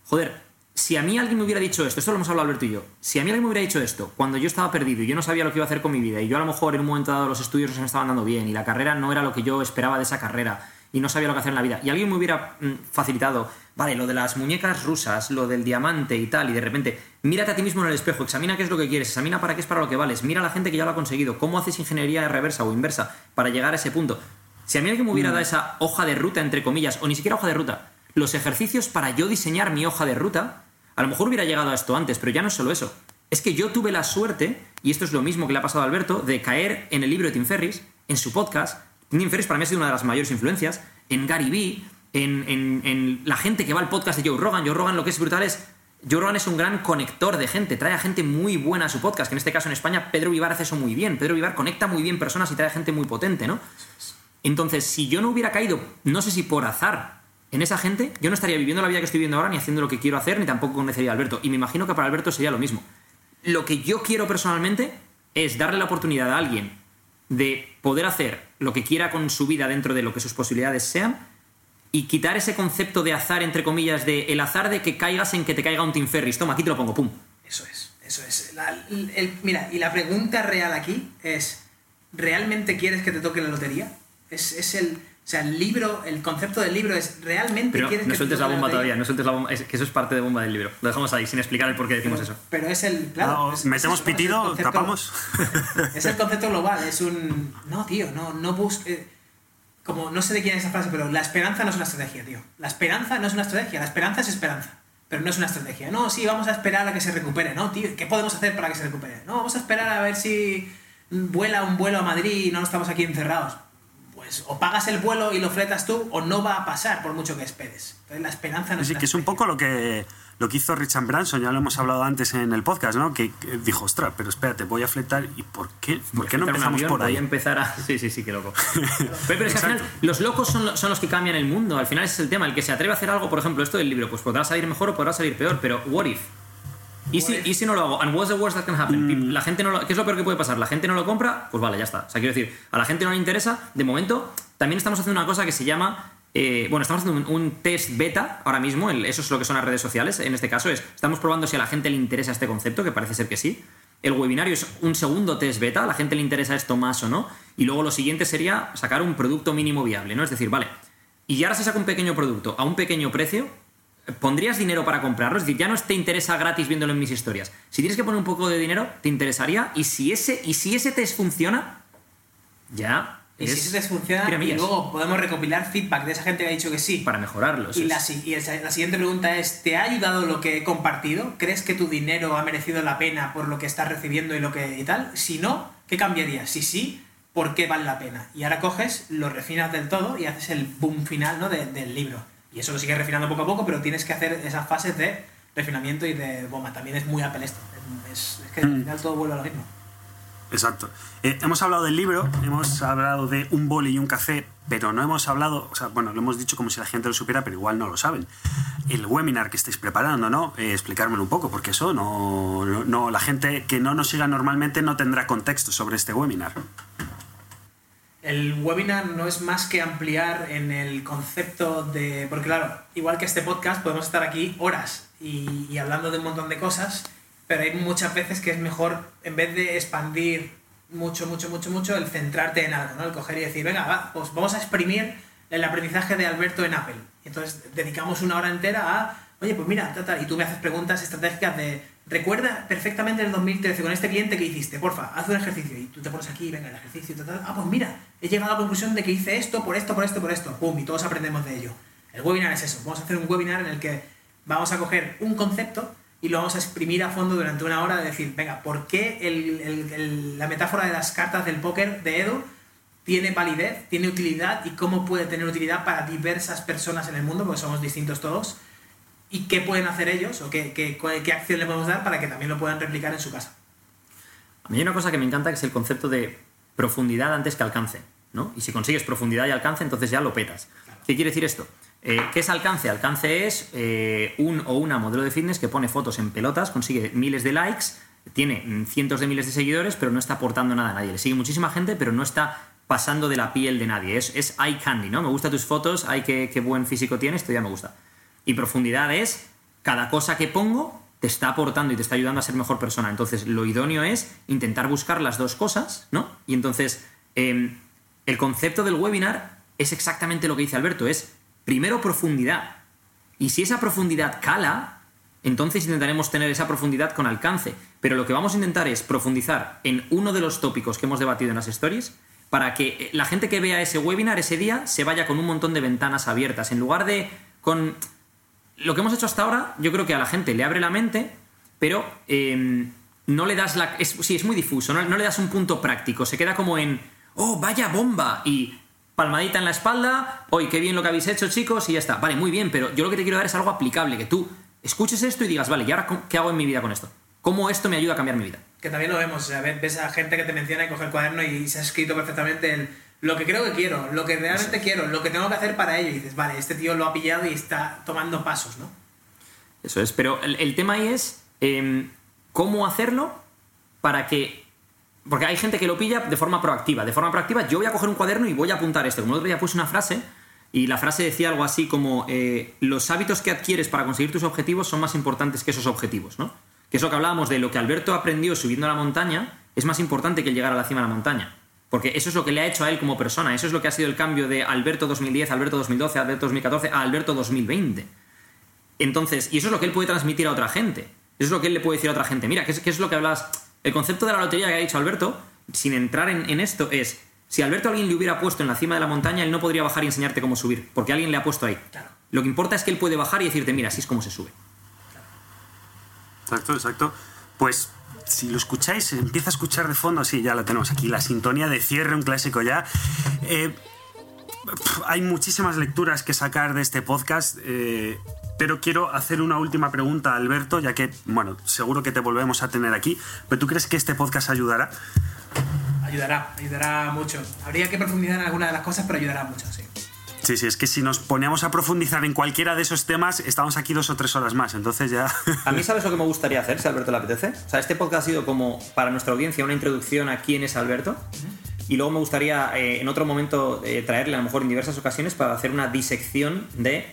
S3: joder, si a mí alguien me hubiera dicho esto, esto lo hemos hablado Alberto y yo, si a mí alguien me hubiera dicho esto cuando yo estaba perdido y yo no sabía lo que iba a hacer con mi vida y yo a lo mejor en un momento dado los estudios no se me estaban dando bien y la carrera no era lo que yo esperaba de esa carrera y no sabía lo que hacer en la vida y alguien me hubiera mm, facilitado, vale, lo de las muñecas rusas, lo del diamante y tal y de repente, mírate a ti mismo en el espejo, examina qué es lo que quieres, examina para qué es para lo que vales, mira a la gente que ya lo ha conseguido, cómo haces ingeniería reversa o inversa para llegar a ese punto. Si a mí alguien me hubiera dado esa hoja de ruta, entre comillas, o ni siquiera hoja de ruta, los ejercicios para yo diseñar mi hoja de ruta, a lo mejor hubiera llegado a esto antes, pero ya no es solo eso. Es que yo tuve la suerte, y esto es lo mismo que le ha pasado a Alberto, de caer en el libro de Tim Ferris, en su podcast. Tim Ferris para mí ha sido una de las mayores influencias, en Gary Vee, en, en- en la gente que va al podcast de Joe Rogan. Joe Rogan lo que es brutal es... Joe Rogan es un gran conector de gente, trae a gente muy buena a su podcast, que en este caso en España Pedro Vivar hace eso muy bien. Pedro Vivar conecta muy bien personas y trae gente muy potente, ¿no? Entonces, si yo no hubiera caído, no sé si por azar, en esa gente, yo no estaría viviendo la vida que estoy viviendo ahora, ni haciendo lo que quiero hacer, ni tampoco conocería a Alberto. Y me imagino que para Alberto sería lo mismo. Lo que yo quiero personalmente es darle la oportunidad a alguien de poder hacer lo que quiera con su vida dentro de lo que sus posibilidades sean y quitar ese concepto de azar, entre comillas, de el azar de que caigas en que te caiga un Tim Ferris. Toma, aquí te lo pongo, pum.
S1: Eso es, eso es. Mira, y la pregunta real aquí es, ¿realmente quieres que te toque la lotería? Es, es el, o sea, el libro, el concepto del libro es, ¿realmente
S3: Pero
S1: quieres
S3: no sueltes
S1: te
S3: la bomba todavía, no sueltes la bomba, es que eso es parte de bomba del libro. Lo dejamos ahí, sin explicar el por qué decimos eso.
S1: Pero es el, claro,
S2: No,
S1: es-
S2: metemos
S1: es
S2: pitido,
S1: concepto-
S2: tapamos.
S1: Es el concepto global, es un... No, tío, no, no busques... Como, no sé de quién es esa frase, pero la esperanza no es una estrategia, tío. La esperanza no es una estrategia, la esperanza es esperanza. pero no es una estrategia. No, sí, vamos a esperar a que se recupere, ¿no? Tío, ¿qué podemos hacer para que se recupere? No, vamos a esperar a ver si vuela un vuelo a Madrid y no estamos aquí encerrados. Pues o pagas el vuelo y lo fletas tú o no va a pasar por mucho que esperes. Entonces la esperanza no es
S2: Sí, que es un poco lo que, lo que hizo Richard Branson, ya lo hemos hablado antes en el podcast, ¿no? Que, que dijo, ostras, pero espérate, voy a fletar y ¿por qué, ¿por qué no empezamos
S3: avión,
S2: por
S3: voy
S2: ahí?
S3: a empezar a... Sí, sí, sí, qué loco. pero, pero es que al final, los locos son, son los que cambian el mundo. Al final ese es el tema. El que se atreve a hacer algo, por ejemplo, esto del libro, pues podrá salir mejor o podrá salir peor, pero what if? ¿Y si, y si no lo hago? And what's the worst that can happen?
S2: Mm.
S3: La gente no lo- ¿Qué es lo peor que puede pasar? ¿La gente no lo compra? Pues vale, ya está. O sea, quiero decir, a la gente no le interesa. De momento, también estamos haciendo una cosa que se llama... eh, bueno, estamos haciendo un, un test beta ahora mismo, el- eso es lo que son las redes sociales. En este caso es, estamos probando si a la gente le interesa este concepto, que parece ser que sí. El webinario es un segundo test beta, a la gente le interesa esto más o no. Y luego lo siguiente sería sacar un producto mínimo viable, ¿no? Es decir, vale, y ahora se saca un pequeño producto a un pequeño precio, ¿pondrías dinero para comprarlo? Es decir, ya no te interesa gratis viéndolo en mis historias. Si tienes que poner un poco de dinero, te interesaría. Y si ese, y si ese test funciona, ya.
S1: Y si eso te funciona, y luego podemos recopilar feedback de esa gente que ha dicho que sí.
S3: para mejorarlo.
S1: Y, la,
S3: es.
S1: si- y el- la siguiente pregunta es, ¿te ha ayudado lo que he compartido? ¿Crees que tu dinero ha merecido la pena por lo que estás recibiendo y lo que y tal? Si no, ¿qué cambiarías? Si sí, ¿por qué vale la pena? Y ahora coges, lo refinas del todo y haces el boom final ¿no? de- del libro. Y eso lo sigues refinando poco a poco, pero tienes que hacer esas fases de refinamiento y de bomba. También es muy Apple esto. Es, es que al final todo vuelve a lo mismo.
S2: Exacto. Eh, hemos hablado del libro, hemos hablado de un boli y un café, pero no hemos hablado, o sea, bueno, lo hemos dicho como si la gente lo supiera, pero igual no lo saben. El webinar que estáis preparando, ¿no? Eh, explicármelo un poco, porque eso no, no, no- la gente que no nos siga normalmente no tendrá contexto sobre este webinar.
S1: El webinar no es más que ampliar en el concepto de... Porque claro, igual que este podcast, podemos estar aquí horas y, hablando de un montón de cosas, pero hay muchas veces que es mejor, en vez de expandir mucho, mucho, mucho, mucho, el centrarte en algo, ¿no? El coger y decir, venga, va, pues vamos a exprimir el aprendizaje de Alberto en Apple. Entonces dedicamos una hora entera a, oye, pues mira, y tú me haces preguntas estratégicas de, recuerda perfectamente el 2013 con este cliente que hiciste, porfa, haz un ejercicio. Y tú te pones aquí, venga, el ejercicio, ta, ta, ah, pues mira, he llegado a la conclusión de que hice esto, por esto, por esto, por esto, pum, y todos aprendemos de ello. El webinar es eso, vamos a hacer un webinar en el que vamos a coger un concepto y lo vamos a exprimir a fondo durante una hora de decir, venga, ¿por qué la metáfora de las cartas del póker de Edu tiene validez, tiene utilidad y cómo puede tener utilidad para diversas personas en el mundo, porque somos distintos todos, y qué pueden hacer ellos o qué, qué, qué acción le podemos dar para que también lo puedan replicar en su casa.
S3: A mí hay una cosa que me encanta que es el concepto de profundidad antes que alcance. ¿no? Y si consigues profundidad y alcance, entonces ya lo petas. ¿Qué quiere decir esto? Eh, ¿Qué es alcance? Alcance es eh, un o una modelo de fitness que pone fotos en pelotas, consigue miles de likes, tiene mm, cientos de miles de seguidores, pero no está aportando nada a nadie. Le sigue muchísima gente, pero no está pasando de la piel de nadie. Es, es eye candy, ¿no? Me gustan tus fotos, ay, qué, qué buen físico tienes, esto ya me gusta. Y profundidad es cada cosa que pongo te está aportando y te está ayudando a ser mejor persona. Entonces, lo idóneo es intentar buscar las dos cosas, ¿no? Y entonces, eh, el concepto del webinar es exactamente lo que dice Alberto, es primero profundidad. Y si esa profundidad cala, entonces intentaremos tener esa profundidad con alcance. Pero lo que vamos a intentar es profundizar en uno de los tópicos que hemos debatido en las stories para que eh, la gente que vea ese webinar ese día se vaya con un montón de ventanas abiertas. En lugar de con lo que hemos hecho hasta ahora, yo creo que a la gente le abre la mente, pero eh, no le das la. Es, sí, es muy difuso, no, le das un punto práctico. Se queda como en. ¡Oh, vaya bomba! Y palmadita en la espalda. ¡Hoy, qué bien lo que habéis hecho, chicos! Y ya está. Vale, muy bien, pero yo lo que te quiero dar es algo aplicable, que tú escuches esto y digas, vale, ¿y ahora qué hago en mi vida con esto? ¿Cómo esto me ayuda a cambiar mi vida?
S1: Que también lo vemos, ves a gente que te menciona y coge el cuaderno y se ha escrito perfectamente el, lo que creo que quiero, lo que realmente quiero, lo que tengo que hacer para ello. Y dices, vale, este tío lo ha pillado y está tomando pasos, ¿no?
S3: Eso es, pero el, el tema ahí es em, cómo hacerlo para que... Porque hay gente que lo pilla de forma proactiva. De forma proactiva yo voy a coger un cuaderno y voy a apuntar esto. Como el otro día puse una frase y la frase decía algo así como eh, los hábitos que adquieres para conseguir tus objetivos son más importantes que esos objetivos, ¿no? Que es lo que hablábamos de lo que Alberto aprendió subiendo a la montaña es más importante que el llegar a la cima de la montaña. Porque eso es lo que le ha hecho a él como persona. Eso es lo que ha sido el cambio de Alberto 2010, Alberto 2012, Alberto 2014 a Alberto 2020. Entonces, y eso es lo que él puede transmitir a otra gente. Eso es lo que él le puede decir a otra gente. Mira, ¿qué es, qué es lo que hablas? El concepto de la lotería que ha dicho Alberto, sin entrar en, en esto, es: si a Alberto alguien le hubiera puesto en la cima de la montaña, él no podría bajar y enseñarte cómo subir, porque alguien le ha puesto ahí.
S1: Claro.
S3: Lo que importa es que él puede bajar y decirte: mira, así es como se sube.
S2: Exacto, exacto. Pues si lo escucháis, empieza a escuchar de fondo, sí, ya lo tenemos aquí, la sintonía de cierre, un clásico ya. Eh, hay muchísimas lecturas que sacar de este podcast, eh, pero quiero hacer una última pregunta Alberto, ya que, bueno, seguro que te volvemos a tener aquí, pero ¿tú crees que este podcast ayudará?
S1: Ayudará, ayudará mucho. Habría que profundizar en alguna de las cosas, pero ayudará mucho, sí.
S2: Sí, sí, es que si nos poníamos a profundizar en cualquiera de esos temas, estamos aquí dos o tres horas más, entonces ya...
S3: A mí, ¿sabes lo que me gustaría hacer, si Alberto le apetece? O sea, este podcast ha sido como para nuestra audiencia una introducción a quién es Alberto. Y luego me gustaría eh, en otro momento eh, traerle, a lo mejor en diversas ocasiones, para hacer una disección de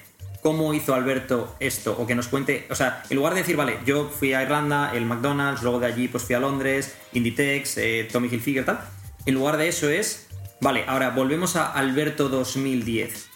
S3: cómo hizo Alberto esto, o que nos cuente, o sea, en lugar de decir, vale, yo fui a Irlanda, el McDonald's, luego de allí pues fui a Londres, Inditex, eh, Tommy Hilfiger, tal, en lugar de eso es, vale, ahora volvemos a Alberto 2010.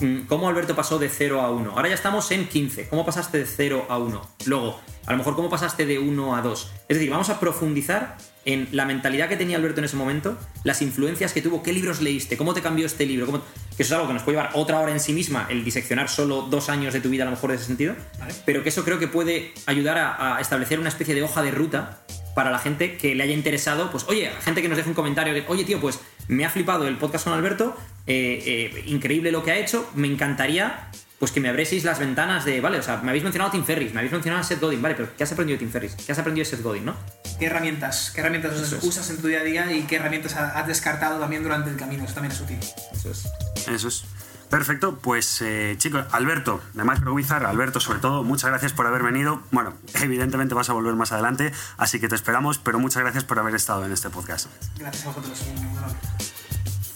S3: Mm, ¿Cómo Alberto pasó de 0 a 1? Ahora ya estamos en 15. ¿Cómo pasaste de 0 a 1? Luego, a lo mejor, ¿cómo pasaste de 1 a 2? Es decir, vamos a profundizar en la mentalidad que tenía Alberto en ese momento, las influencias que tuvo, qué libros leíste, cómo te cambió este libro, cómo- que eso es algo que nos puede llevar otra hora en sí misma, el diseccionar solo dos años de tu vida a lo mejor de ese sentido,
S1: Vale.
S3: pero que eso creo que puede ayudar a, a establecer una especie de hoja de ruta para la gente que le haya interesado, pues oye, gente que nos deje un comentario, que, oye tío, pues me ha flipado el podcast con Alberto, eh, eh, increíble lo que ha hecho, me encantaría pues que me abrieseis las ventanas de, vale, o sea, me habéis mencionado a Tim Ferris, me habéis mencionado a Seth Godin, vale, pero ¿qué has aprendido de Tim Ferris? ¿Qué has aprendido de Seth Godin, no?
S1: ¿Qué herramientas, qué herramientas
S3: es.
S1: usas en tu día a día y qué herramientas ha- has descartado también durante el camino? Eso también es útil.
S3: Eso es.
S2: Eso es. Perfecto, pues eh, chicos, Alberto, de Macro Wizard, Alberto sobre todo, muchas gracias por haber venido. Bueno, evidentemente vas a volver más adelante, así que te esperamos, pero muchas gracias por haber estado en este podcast.
S1: Gracias a vosotros.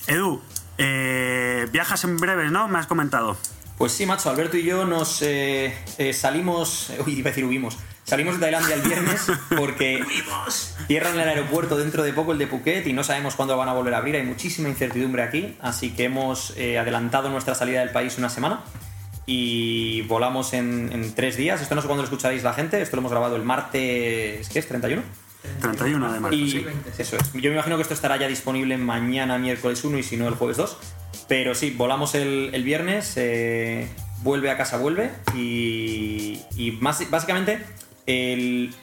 S2: Edu, eh, viajas en breves, ¿no? Me has comentado.
S3: Pues sí, macho, Alberto y yo nos eh, eh, salimos, uy, iba a decir huimos, salimos de Tailandia el viernes porque cierran el aeropuerto dentro de poco el de Phuket y no sabemos cuándo van a volver a abrir, hay muchísima incertidumbre aquí, así que hemos eh, adelantado nuestra salida del país una semana y volamos en, en tres días, esto no sé cuándo lo escucharéis la gente, esto lo hemos grabado el martes, ¿qué es? ¿31?
S2: 31 de marzo,
S3: Y
S2: sí.
S3: eso es. Yo me imagino que esto estará ya disponible mañana, miércoles 1 y si no, el jueves 2. Pero sí, volamos el, el viernes, eh, vuelve a casa, vuelve. Y, y más, básicamente, el,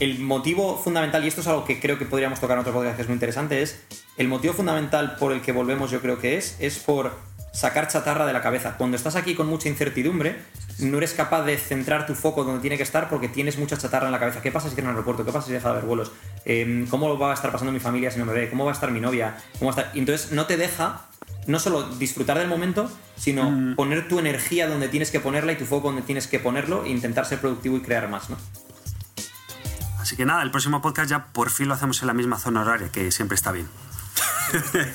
S3: el motivo fundamental, y esto es algo que creo que podríamos tocar en otro podcast que es muy interesante, es el motivo fundamental por el que volvemos, yo creo que es, es por sacar chatarra de la cabeza. Cuando estás aquí con mucha incertidumbre, no eres capaz de centrar tu foco donde tiene que estar porque tienes mucha chatarra en la cabeza. ¿Qué pasa si cierran el aeropuerto? ¿Qué pasa si deja de haber vuelos? Eh, ¿Cómo va a estar pasando mi familia si no me ve? ¿Cómo va a estar mi novia? ¿Cómo va a estar? Entonces no te deja no solo disfrutar del momento, sino poner tu energía donde tienes que ponerla y tu foco donde tienes que ponerlo e intentar ser productivo y crear más, ¿no?
S2: Así que nada, el próximo podcast ya por fin lo hacemos en la misma zona horaria, que siempre está bien.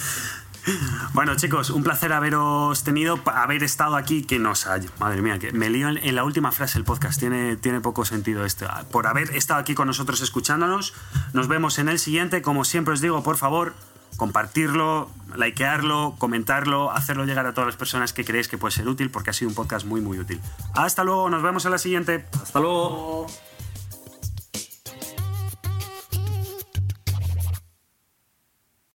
S2: Bueno, chicos, un placer haberos tenido, haber estado aquí, que nos ha... Madre mía, que me lío en, en la última frase del podcast, tiene, tiene poco sentido esto. Por haber estado aquí con nosotros escuchándonos, nos vemos en el siguiente. Como siempre os digo, por favor, compartirlo, likearlo, comentarlo, hacerlo llegar a todas las personas que creéis que puede ser útil, porque ha sido un podcast muy, muy útil. Hasta luego, nos vemos en la siguiente.
S3: Hasta luego.